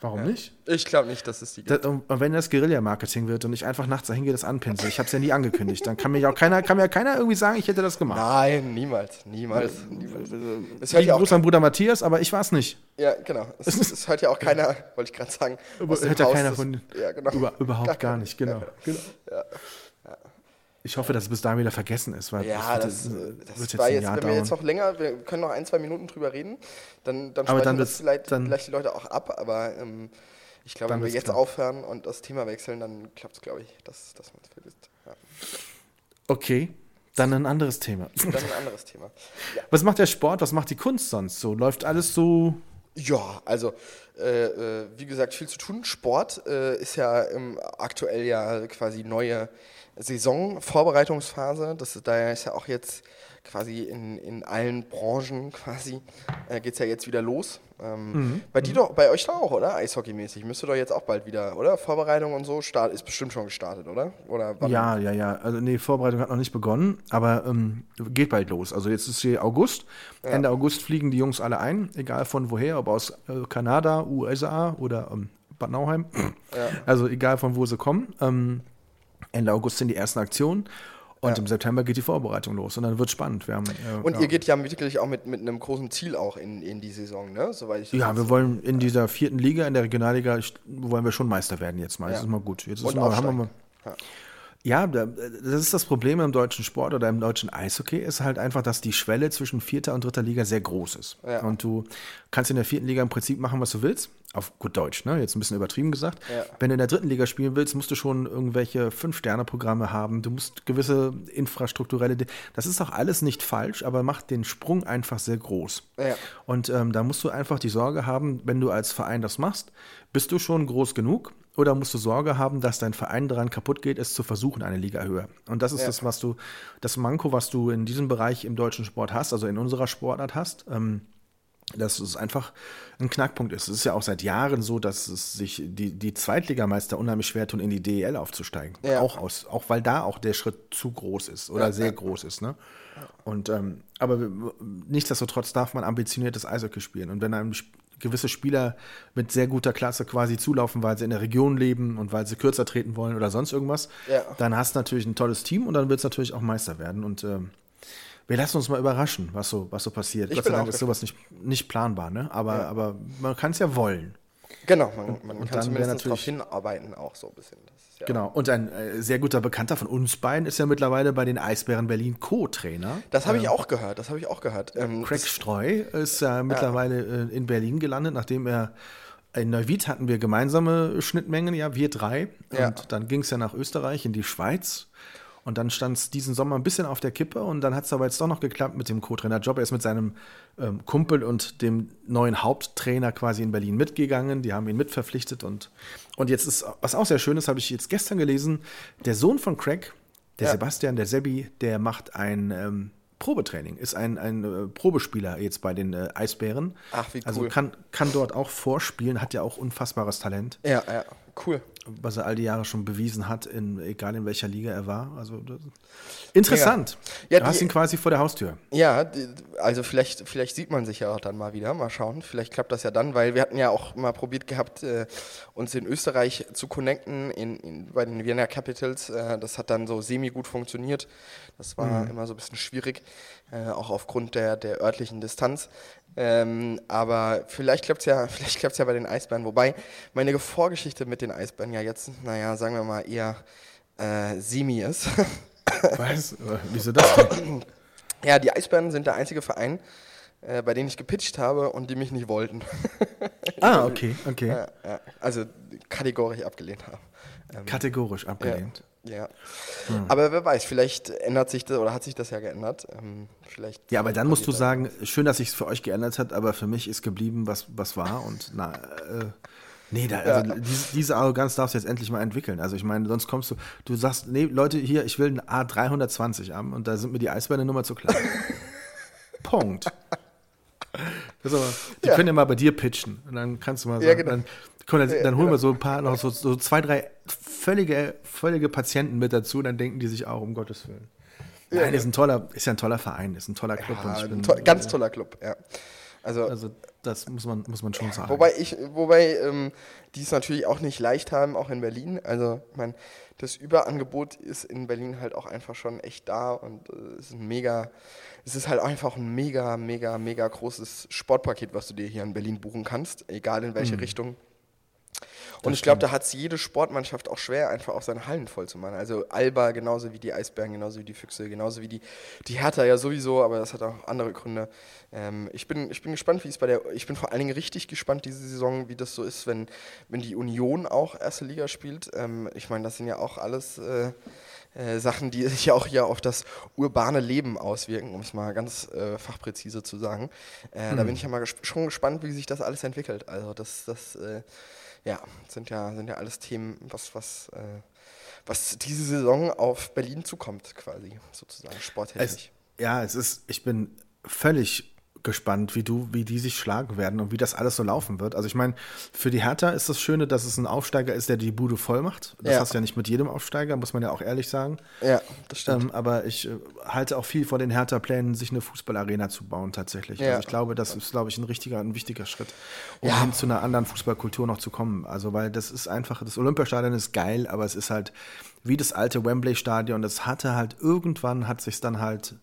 A: Warum nicht?
B: Ich glaube nicht, dass es die gibt.
A: Das, und wenn das Guerilla-Marketing wird und ich einfach nachts dahin gehe, das anpinsel, ich habe es ja nie angekündigt, dann kann mir ja auch keiner, kann mir ja keiner irgendwie sagen, ich hätte das gemacht.
B: Nein, niemals. Niemals. niemals. Es hört ja auch,
A: an Bruder Matthias, aber ich war es nicht.
B: ja, genau. Es, es hört ja auch keiner, wollte ich gerade sagen. dem
A: Hört ja keiner von.
B: Ja, genau.
A: Über, überhaupt gar nicht, genau. genau.
B: Ja.
A: Ich hoffe, dass es bis dahin wieder vergessen ist, weil
B: Ja,
A: wird
B: das, äh,
A: wird
B: das
A: jetzt
B: war
A: ein
B: jetzt,
A: Jahr
B: wenn wir jetzt noch länger, wir können noch ein, zwei Minuten drüber reden, dann, dann
A: Aber dann
B: das vielleicht,
A: dann-
B: vielleicht die Leute auch ab, aber ähm, ich glaube, wenn wir jetzt
A: klar.
B: aufhören und das Thema wechseln, dann klappt es, glaube ich, dass, dass man es vergisst. Ja.
A: Okay, dann ein anderes Thema.
B: Dann ein anderes Thema.
A: Was macht der Sport, was macht die Kunst sonst so? Läuft alles so
B: Ja, also äh, äh, wie gesagt, viel zu tun. Sport äh, ist ja ähm, aktuell ja quasi neue Saison, Vorbereitungsphase. Das ist, da ist ja auch jetzt quasi in, in allen Branchen quasi äh, geht es ja jetzt wieder los. Ähm, Bei dir doch, bei euch doch auch, oder? Eishockeymäßig. Müsste doch jetzt auch bald wieder, oder? Vorbereitung und so start, ist bestimmt schon gestartet, oder? Oder?
A: Ja, ja, ja. Also nee, Vorbereitung hat noch nicht begonnen, aber ähm, geht bald los. Also jetzt ist hier August. Ende August fliegen die Jungs alle ein, egal von woher, ob aus äh, Kanada, USA oder ähm, Bad Nauheim. Also egal von wo sie kommen. Ähm, Ende August sind die ersten Aktionen. Und im September geht die Vorbereitung los und dann wird spannend. Wir haben, äh,
B: Und
A: ja.
B: ihr geht ja wirklich auch mit, mit einem großen Ziel auch in, in die Saison, ne? Soweit ich das
A: Ja, wir wollen in dieser vierten Liga, in der Regionalliga, ich- wollen wir schon Meister werden jetzt mal. Das
B: Ja.
A: ist mal gut. Jetzt ist
B: Und
A: mal, haben wir mal. Ja, da- das ist das Problem im deutschen Sport oder im deutschen Eishockey, ist halt einfach, dass die Schwelle zwischen vierter und dritter Liga sehr groß ist.
B: Ja.
A: Und du kannst in der vierten Liga im Prinzip machen, was du willst. Auf gut Deutsch, ne? Jetzt ein bisschen übertrieben gesagt.
B: Ja.
A: Wenn du in der dritten Liga spielen willst, musst du schon irgendwelche Fünf-Sterne-Programme haben. Du musst gewisse infrastrukturelle. Das ist auch alles nicht falsch, aber macht den Sprung einfach sehr groß.
B: Ja.
A: Und ähm, da musst du einfach die Sorge haben, wenn du als Verein das machst, bist du schon groß genug oder musst du Sorge haben, dass dein Verein daran kaputt geht, es zu versuchen, eine Liga höher. Und das ist
B: Ja.
A: das, was du, das Manko, was du in diesem Bereich im deutschen Sport hast, also in unserer Sportart hast. Ähm, dass es einfach ein Knackpunkt ist. Es ist ja auch seit Jahren so, dass es sich die, die Zweitligameister unheimlich schwer tun, in die DEL aufzusteigen.
B: Ja.
A: Auch, aus, auch weil da auch der Schritt zu groß ist oder
B: Ja,
A: sehr
B: ja.
A: groß ist. Ne? Und, ähm, aber nichtsdestotrotz darf man ambitioniertes Eishockey spielen. Und wenn einem gewisse Spieler mit sehr guter Klasse quasi zulaufen, weil sie in der Region leben und weil sie kürzer treten wollen oder sonst irgendwas, dann hast du natürlich ein tolles Team und dann wird es natürlich auch Meister werden. Und ähm, wir lassen uns mal überraschen, was so, was so passiert.
B: Ich
A: Gott sei Dank ist sowas nicht, nicht planbar, ne? Aber, aber man kann es ja wollen.
B: Genau, man, man und kann zumindest darauf hinarbeiten, auch so ein bisschen.
A: Ja genau, und ein äh, sehr guter Bekannter von uns beiden ist ja mittlerweile bei den Eisbären Berlin Co-Trainer.
B: Das habe ich ähm, auch gehört, das habe ich auch gehört.
A: Ähm, Craig Streu ist ja mittlerweile äh, in Berlin gelandet, nachdem er in Neuwied hatten wir gemeinsame Schnittmengen, ja, wir drei. Ja. Und dann ging es ja nach Österreich, in die Schweiz. Und dann stand es diesen Sommer ein bisschen auf der Kippe und dann hat es aber jetzt doch noch geklappt mit dem Co-Trainer-Job. Er ist mit seinem ähm, Kumpel und dem neuen Haupttrainer quasi in Berlin mitgegangen. Die haben ihn mitverpflichtet und, und jetzt ist, was auch sehr schön ist, habe ich jetzt gestern gelesen, der Sohn von Craig, der ja. Sebastian, der Sebi, der macht ein ähm, Probetraining, ist ein, ein äh, Probespieler jetzt bei den äh, Eisbären.
B: Ach, wie
A: also
B: cool.
A: Also kann, kann dort auch vorspielen, hat ja auch unfassbares Talent.
B: Ja, ja, cool
A: was er all die Jahre schon bewiesen hat, in, egal in welcher Liga er war. Also interessant. Ja, du hast ihn quasi vor der Haustür.
B: Ja, also vielleicht, vielleicht sieht man sich ja auch dann mal wieder. Mal schauen. Vielleicht klappt das ja dann, weil wir hatten ja auch mal probiert gehabt, äh, uns in Österreich zu connecten, in, in, bei den Vienna Capitals. Äh, das hat dann so semi-gut funktioniert. Das war mhm. immer so ein bisschen schwierig, äh, auch aufgrund der, der örtlichen Distanz. Ähm, aber vielleicht klappt es ja, ja bei den Eisbären. Wobei meine Vorgeschichte mit den Eisbären ja jetzt, naja, sagen wir mal, eher äh, semi ist.
A: Was? Wieso das denn?
B: Ja, die Eisbären sind der einzige Verein, äh, bei dem ich gepitcht habe und die mich nicht wollten.
A: ah, okay, okay.
B: Ja, ja. Also kategorisch abgelehnt haben.
A: Ähm, kategorisch abgelehnt.
B: Ja. Hm. Aber wer weiß, vielleicht ändert sich das oder hat sich das ja geändert. Ähm, vielleicht
A: ja, aber dann musst du sagen, schön, dass sich es für euch geändert hat, aber für mich ist geblieben, was, was war. Und na, äh, nee, da, also ja. diese, diese, Arroganz darfst du jetzt endlich mal entwickeln. Also ich meine, sonst kommst du, du sagst, nee, Leute, hier, ich will ein A320 haben und da sind mir die Eisbeine Nummer zu klein. Punkt. Aber, die ja. können ja mal bei dir pitchen. Und dann kannst du mal sagen, ja, genau. dann, komm, dann, dann, holen wir so ein paar, noch so, so zwei, drei völlige, völlige Patienten mit dazu, dann denken die sich auch, um Gottes Willen. Ja, Nein, ist ein toller, ist ja ein toller Verein, ist ein toller Club.
B: Ja, bin, to ganz toller Club, ja.
A: Also, also das muss man, muss man schon sagen.
B: Wobei ich, wobei ähm, die es natürlich auch nicht leicht haben, auch in Berlin. Also, ich meine, das Überangebot ist in Berlin halt auch einfach schon echt da und äh, ist ein mega, es ist halt einfach ein mega, mega, mega großes Sportpaket, was du dir hier in Berlin buchen kannst, egal in welche mhm. Richtung. Und ich glaube, da hat es jede Sportmannschaft auch schwer, einfach auch seine Hallen voll zu machen. Also Alba genauso wie die Eisbären, genauso wie die Füchse, genauso wie die, die Hertha ja sowieso, aber das hat auch andere Gründe. Ähm, ich, bin, ich bin gespannt, wie es bei der, ich bin vor allen Dingen richtig gespannt diese Saison, wie das so ist, wenn, wenn die Union auch erste Liga spielt. Ähm, ich meine, das sind ja auch alles äh, äh, Sachen, die sich ja auch hier auf das urbane Leben auswirken, um es mal ganz äh, fachpräzise zu sagen. Äh, hm. Da bin ich ja mal gesp schon gespannt, wie sich das alles entwickelt. Also das, das äh, ja, sind ja, sind ja alles Themen, was, was, äh, was diese Saison auf Berlin zukommt, quasi, sozusagen, sporttechnisch.
A: Ja, es ist, ich bin völlig gespannt, wie du, wie die sich schlagen werden und wie das alles so laufen wird. Also ich meine, für die Hertha ist das Schöne, dass es ein Aufsteiger ist, der die Bude voll macht. Das ja. hast du ja nicht mit jedem Aufsteiger, muss man ja auch ehrlich sagen.
B: Ja, das stimmt.
A: Ähm, aber ich äh, halte auch viel vor den Hertha-Plänen, sich eine Fußballarena zu bauen tatsächlich. Ja. Also ich glaube, das ist, glaube ich, ein richtiger, ein wichtiger Schritt, um ja. hin zu einer anderen Fußballkultur noch zu kommen. Also weil das ist einfach, das Olympiastadion ist geil, aber es ist halt wie das alte Wembley-Stadion. Das hatte halt irgendwann, hat sich dann halt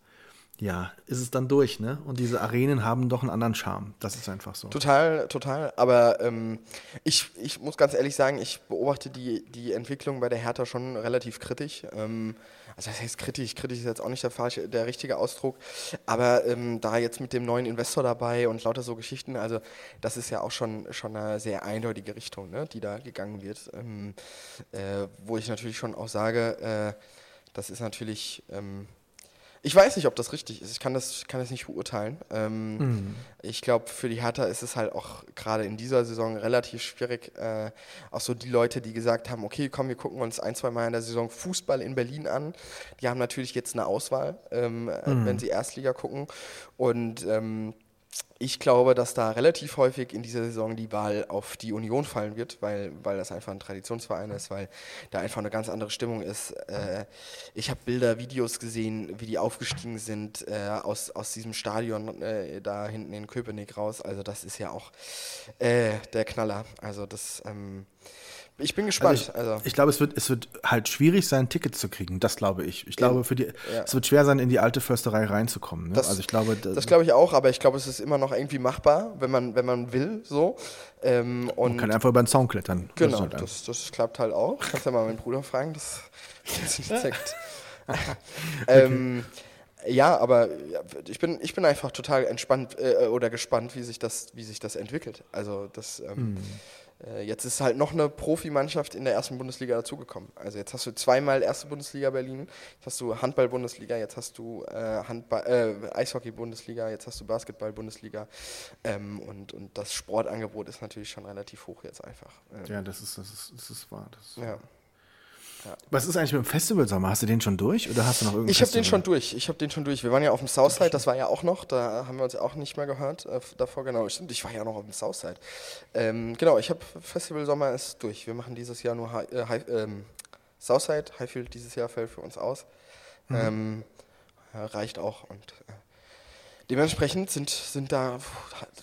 A: ja, ist es dann durch, ne? Und diese Arenen haben doch einen anderen Charme. Das ist einfach so.
B: Total, total. Aber ähm, ich, ich muss ganz ehrlich sagen, ich beobachte die, die Entwicklung bei der Hertha schon relativ kritisch. Ähm, also das heißt kritisch, kritisch ist jetzt auch nicht der, der richtige Ausdruck. Aber ähm, da jetzt mit dem neuen Investor dabei und lauter so Geschichten, also das ist ja auch schon, schon eine sehr eindeutige Richtung, ne, die da gegangen wird. Ähm, äh, wo ich natürlich schon auch sage, äh, das ist natürlich ähm, ich weiß nicht, ob das richtig ist. Ich kann das, kann das nicht beurteilen. Ähm, mhm. Ich glaube, für die Hertha ist es halt auch gerade in dieser Saison relativ schwierig. Äh, auch so die Leute, die gesagt haben, okay, komm, wir gucken uns ein, zwei Mal in der Saison Fußball in Berlin an. Die haben natürlich jetzt eine Auswahl, ähm, mhm. wenn sie Erstliga gucken. Und ähm, ich glaube, dass da relativ häufig in dieser Saison die Wahl auf die Union fallen wird, weil, weil das einfach ein Traditionsverein ist, weil da einfach eine ganz andere Stimmung ist. Äh, ich habe Bilder, Videos gesehen, wie die aufgestiegen sind äh, aus, aus diesem Stadion äh, da hinten in Köpenick raus. Also das ist ja auch äh, der Knaller. Also das ähm, Ich bin gespannt.
A: Also ich, also. ich glaube, es wird, es wird halt schwierig sein, Tickets zu kriegen. Das glaube ich. Ich glaube, für die, ja. es wird schwer sein, in die alte Försterei reinzukommen. Ne?
B: Das, also ich glaube, das glaube ich auch, aber ich glaube, es ist immer noch irgendwie machbar, wenn man, wenn man will. So.
A: Ähm, und man kann einfach über den Zaun klettern.
B: Genau, das, das, das, klappt halt auch. Kannst ja mal meinen Bruder fragen, das, zeigt. ähm, ja, aber ich bin, ich bin einfach total entspannt äh, oder gespannt, wie sich das, wie sich das entwickelt. Also das ähm, hm. Äh, jetzt ist halt noch eine Profimannschaft in der ersten Bundesliga dazugekommen. Also jetzt hast du zweimal erste Bundesliga Berlin, jetzt hast du Handball-Bundesliga, jetzt hast du äh, äh, Eishockey-Bundesliga, jetzt hast du Basketball-Bundesliga. Ähm, und, und das Sportangebot ist natürlich schon relativ hoch jetzt einfach.
A: Ähm, ja, das ist, das ist, das ist wahr. Das ist
B: ja.
A: Ja. Was ist eigentlich mit dem Festivalsommer? Hast du den schon durch oder hast du noch irgendwas?
B: Ich habe den schon durch. Ich habe den schon durch. Wir waren ja auf dem Southside, das war ja auch noch, da haben wir uns ja auch nicht mehr gehört. Äh, davor genau, stimmt. Ich war ja noch auf dem Southside. Ähm, genau, ich habe Festivalsommer ist durch. Wir machen dieses Jahr nur High, äh, High, ähm, Southside. Highfield dieses Jahr fällt für uns aus. Mhm. Ähm, ja, reicht auch und äh, dementsprechend sind, sind da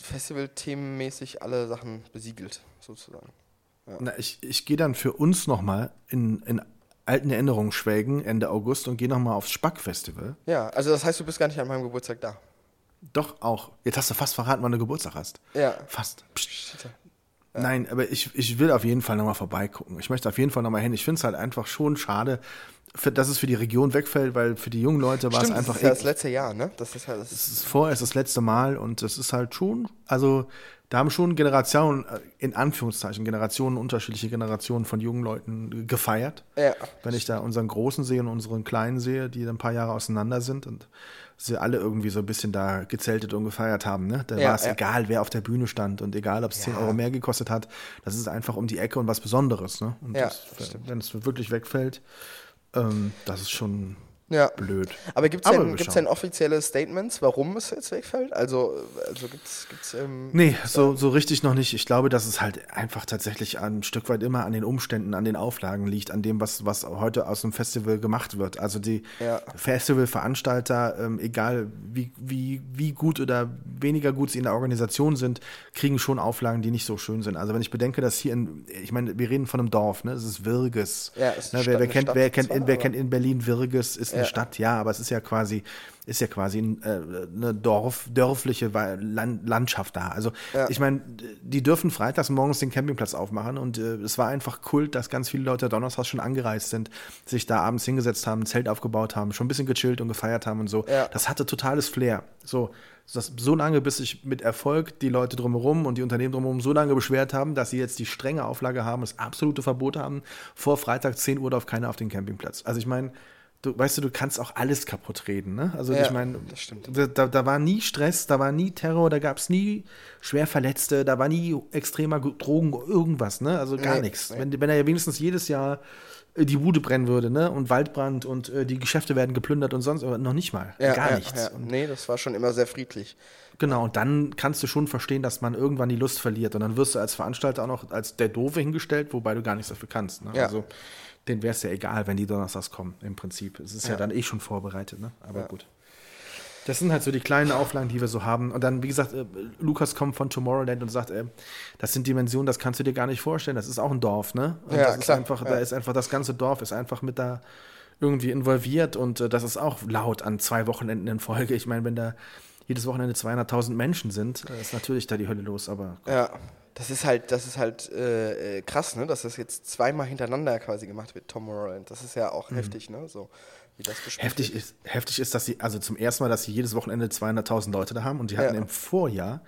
B: Festival-themenmäßig alle Sachen besiegelt, sozusagen.
A: Ja. Na, ich, ich gehe dann für uns nochmal in, in alten Erinnerungen schwelgen Ende August und gehe nochmal aufs Spack-Festival.
B: Ja, also das heißt, du bist gar nicht an meinem Geburtstag da.
A: Doch, auch. Jetzt hast du fast verraten, wann du Geburtstag hast.
B: Ja.
A: Fast. Ja. Nein, aber ich, ich will auf jeden Fall nochmal vorbeigucken. Ich möchte auf jeden Fall nochmal hin. Ich finde es halt einfach schon schade, für, dass es für die Region wegfällt, weil für die jungen Leute war es einfach. Das
B: ist ja das letzte Jahr, ne?
A: Das ist halt. Das ist vorher ist das letzte Mal und das ist halt schon, also da haben schon Generationen, äh, in Anführungszeichen, Generationen, unterschiedliche Generationen von jungen Leuten gefeiert.
B: Ja.
A: Wenn ich da unseren Großen sehe und unseren Kleinen sehe, die ein paar Jahre auseinander sind und sie alle irgendwie so ein bisschen da gezeltet und gefeiert haben. Ne? Da ja, war es ja. egal, wer auf der Bühne stand und egal, ob es ja. 10 Euro mehr gekostet hat. Das ist einfach um die Ecke und was Besonderes. Ne? Und
B: ja,
A: das, wenn es wirklich wegfällt, ähm, das ist schon
B: ja.
A: blöd.
B: Aber gibt es denn, denn offizielle Statements, warum es jetzt wegfällt? Also, also gibt es. Ähm,
A: nee, so, so richtig noch nicht. Ich glaube, dass es halt einfach tatsächlich ein Stück weit immer an den Umständen, an den Auflagen liegt, an dem, was, was heute aus dem Festival gemacht wird. Also die
B: ja.
A: Festivalveranstalter, ähm, egal wie, wie, wie gut oder weniger gut sie in der Organisation sind, kriegen schon Auflagen, die nicht so schön sind. Also wenn ich bedenke, dass hier in, ich meine, wir reden von einem Dorf, ne? Es ist Wirges.
B: Ja,
A: ist ne? wer, wer, kennt, wer, kennt, in, wer kennt in Berlin Wirges? Ist eine Stadt, ja, aber es ist ja quasi, ist ja quasi äh, eine Dorf, dörfliche Land, Landschaft da. Also ja. ich meine, die dürfen freitags morgens den Campingplatz aufmachen und äh, es war einfach Kult, dass ganz viele Leute donnerstags schon angereist sind, sich da abends hingesetzt haben, ein Zelt aufgebaut haben, schon ein bisschen gechillt und gefeiert haben und so.
B: Ja.
A: Das hatte totales Flair. So, das, so lange, bis sich mit Erfolg die Leute drumherum und die Unternehmen drumherum so lange beschwert haben, dass sie jetzt die strenge Auflage haben, das absolute Verbot haben, vor Freitag 10 Uhr darf keiner auf den Campingplatz. Also ich meine, du weißt du, du kannst auch alles kaputt reden, ne? Also
B: ja,
A: ich meine, da, da, war nie Stress, da war nie Terror, da gab es nie schwer Verletzte, da war nie extremer Drogen, irgendwas, ne? Also gar nee, nichts. Nee. Wenn, wenn er ja wenigstens jedes Jahr äh, die Bude brennen würde, ne? Und Waldbrand und äh, die Geschäfte werden geplündert und sonst, aber noch nicht mal.
B: Ja,
A: gar
B: ja,
A: nichts.
B: Ja. Nee, das war schon immer sehr friedlich.
A: Genau, und dann kannst du schon verstehen, dass man irgendwann die Lust verliert. Und dann wirst du als Veranstalter auch noch als der Doofe hingestellt, wobei du gar nichts dafür kannst. Ne?
B: Ja.
A: Also denen wäre es ja egal, wenn die donnerstags kommen, im Prinzip. Es ist ja, ja dann eh schon vorbereitet, ne? Aber ja. gut. Das sind halt so die kleinen Auflagen, die wir so haben. Und dann, wie gesagt, äh, Lukas kommt von Tomorrowland und sagt, äh, das sind Dimensionen, das kannst du dir gar nicht vorstellen. Das ist auch ein Dorf, ne? Und
B: ja,
A: das
B: klar.
A: Einfach, Da ist einfach das ganze Dorf ist einfach mit da irgendwie involviert und äh, das ist auch laut an zwei Wochenenden in Folge. Ich meine, wenn da jedes Wochenende 200.000 Menschen sind, ist natürlich da die Hölle los. Aber
B: gut. ja, das ist halt, das ist halt äh, äh, krass, ne? dass das jetzt zweimal hintereinander quasi gemacht wird, Tom Morland. Das ist ja auch mhm. heftig, ne? So,
A: wie das heftig ist. Heftig ist, dass sie, also zum ersten Mal, dass sie jedes Wochenende 200.000 Leute da haben und die hatten ja. im Vorjahr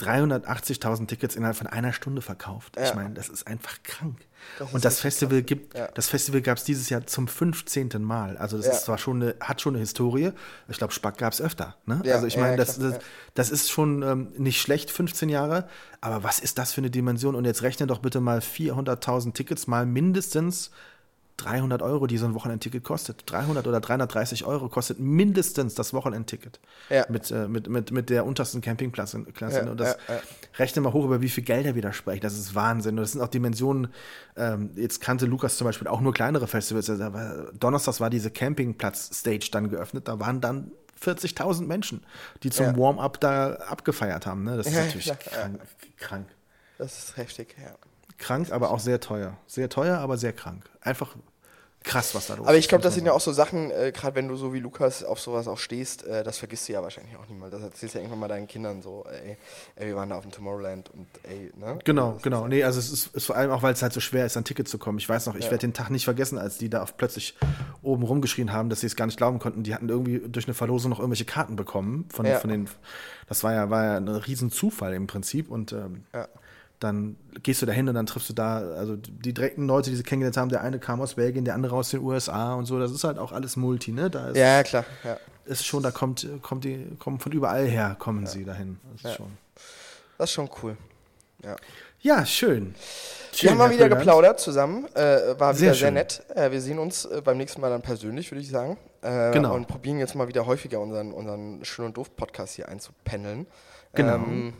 A: 380.000 Tickets innerhalb von einer Stunde verkauft. Ja. Ich meine, das ist einfach krank. Das und das Festival krass. gibt, ja. das Festival gab es dieses Jahr zum 15. Mal. Also das ja. ist zwar schon eine, hat schon eine Historie. Ich glaube, Spack gab es öfter. Ne? also ich meine, das, das, das, ist schon ähm, nicht schlecht, 15 Jahre. Aber was ist das für eine Dimension? Und jetzt rechne doch bitte mal 400.000 Tickets mal mindestens 300 Euro, die so ein Wochenendticket kostet. 300 oder 330 Euro kostet mindestens das Wochenendticket.
B: Ja.
A: Mit, äh, mit, mit, mit der untersten Campingklasse. Ja, und das ja, rechne mal hoch, über wie viel Gelder wir da sprechen. Das ist Wahnsinn. Und das sind auch Dimensionen. Ähm, jetzt kannte Lukas zum Beispiel auch nur kleinere Festivals. Donnerstags war diese Campingplatz-Stage dann geöffnet. Da waren dann 40.000 Menschen, die zum Warm-up da abgefeiert haben. Ne? Das ist natürlich krank, krank.
B: Das ist heftig, ja.
A: Krank, aber auch sehr teuer. Sehr teuer, aber sehr krank. Einfach krass, was da los ist.
B: Aber ich glaube, das sind ja auch so Sachen, äh, gerade wenn du so wie Lukas auf sowas auch stehst, äh, das vergisst du ja wahrscheinlich auch niemals. Das erzählst du ja irgendwann mal deinen Kindern so, ey, ey wir waren da auf dem Tomorrowland und ey, ne?
A: Genau,
B: Das
A: genau. Nee, also es ist, ist vor allem auch, weil es halt so schwer ist, an Ticket zu kommen. Ich weiß noch, ich
B: Ja.
A: werde den Tag nicht vergessen, als die da auf plötzlich oben rumgeschrien haben, dass sie es gar nicht glauben konnten. Die hatten irgendwie durch eine Verlosung noch irgendwelche Karten bekommen von,
B: Ja.
A: von den. Das war ja, war ja ein riesen Zufall im Prinzip. Und ähm,
B: Ja.
A: Dann gehst du da hin und dann triffst du da, also die direkten Leute, die sie kennengelernt haben, der eine kam aus Belgien, der andere aus den USA und so. Das ist halt auch alles Multi, ne? Da ist,
B: Ja, klar, ja.
A: ist schon, da kommt, kommt die, kommen von überall her, kommen sie dahin. Das ist
B: Ja.
A: schon.
B: Das ist schon cool. Ja.
A: Ja, schön.
B: Wir
A: Schön,
B: haben mal wieder
A: Böllern.
B: geplaudert zusammen. Äh, war
A: Sehr
B: wieder sehr
A: schön.
B: nett. Äh, wir sehen uns äh, beim nächsten Mal dann persönlich, würde ich sagen. Äh,
A: Genau.
B: Und probieren jetzt mal wieder häufiger unseren, unseren Schön und Doof-Podcast hier einzupendeln.
A: Genau.
B: Ähm,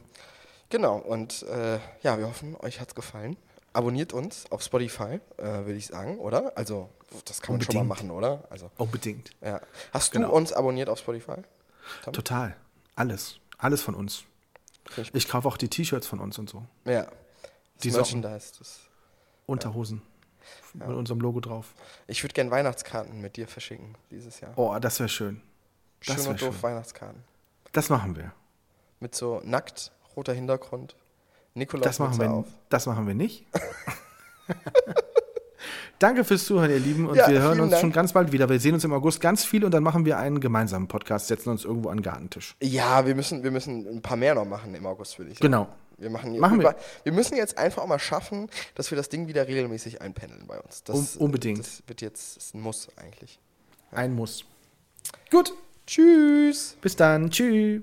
B: genau. Und äh, ja, wir hoffen, euch hat's gefallen. Abonniert uns auf Spotify, äh, würde ich sagen, oder? Also, das kann man schon mal machen, oder? Also,
A: Unbedingt.
B: ja. Hast
A: Genau.
B: du uns abonniert auf Spotify?
A: Total. Alles. Alles von uns.
B: Ich
A: Ich kaufe auch die T-Shirts von uns und so.
B: Ja.
A: Die
B: Das
A: Socken.
B: Merchandise. Das,
A: Unterhosen. Mit unserem Logo drauf.
B: ich würde gerne Weihnachtskarten mit dir verschicken dieses Jahr.
A: Oh, das wäre schön. Das
B: Schön und doof
A: schön.
B: Weihnachtskarten.
A: Das machen wir.
B: Mit so nackt, roter Hintergrund. Nikolaus
A: Das machen wir,
B: auf.
A: das machen wir nicht. Danke fürs Zuhören, ihr Lieben. Und
B: Ja,
A: wir hören uns
B: Dank.
A: schon ganz bald wieder. Wir sehen uns im August ganz viel und dann machen wir einen gemeinsamen Podcast, setzen uns irgendwo an den Gartentisch.
B: Ja, wir müssen, wir müssen ein paar mehr noch machen im August, würde ich sagen.
A: Genau.
B: Wir, machen,
A: Machen wir.
B: wir. wir müssen jetzt einfach auch mal schaffen, dass wir das Ding wieder regelmäßig einpendeln bei uns. Das,
A: Un- unbedingt.
B: Das wird jetzt das ist ein Muss eigentlich.
A: Ein Muss. Gut.
B: Tschüss.
A: Bis dann. Tschüss.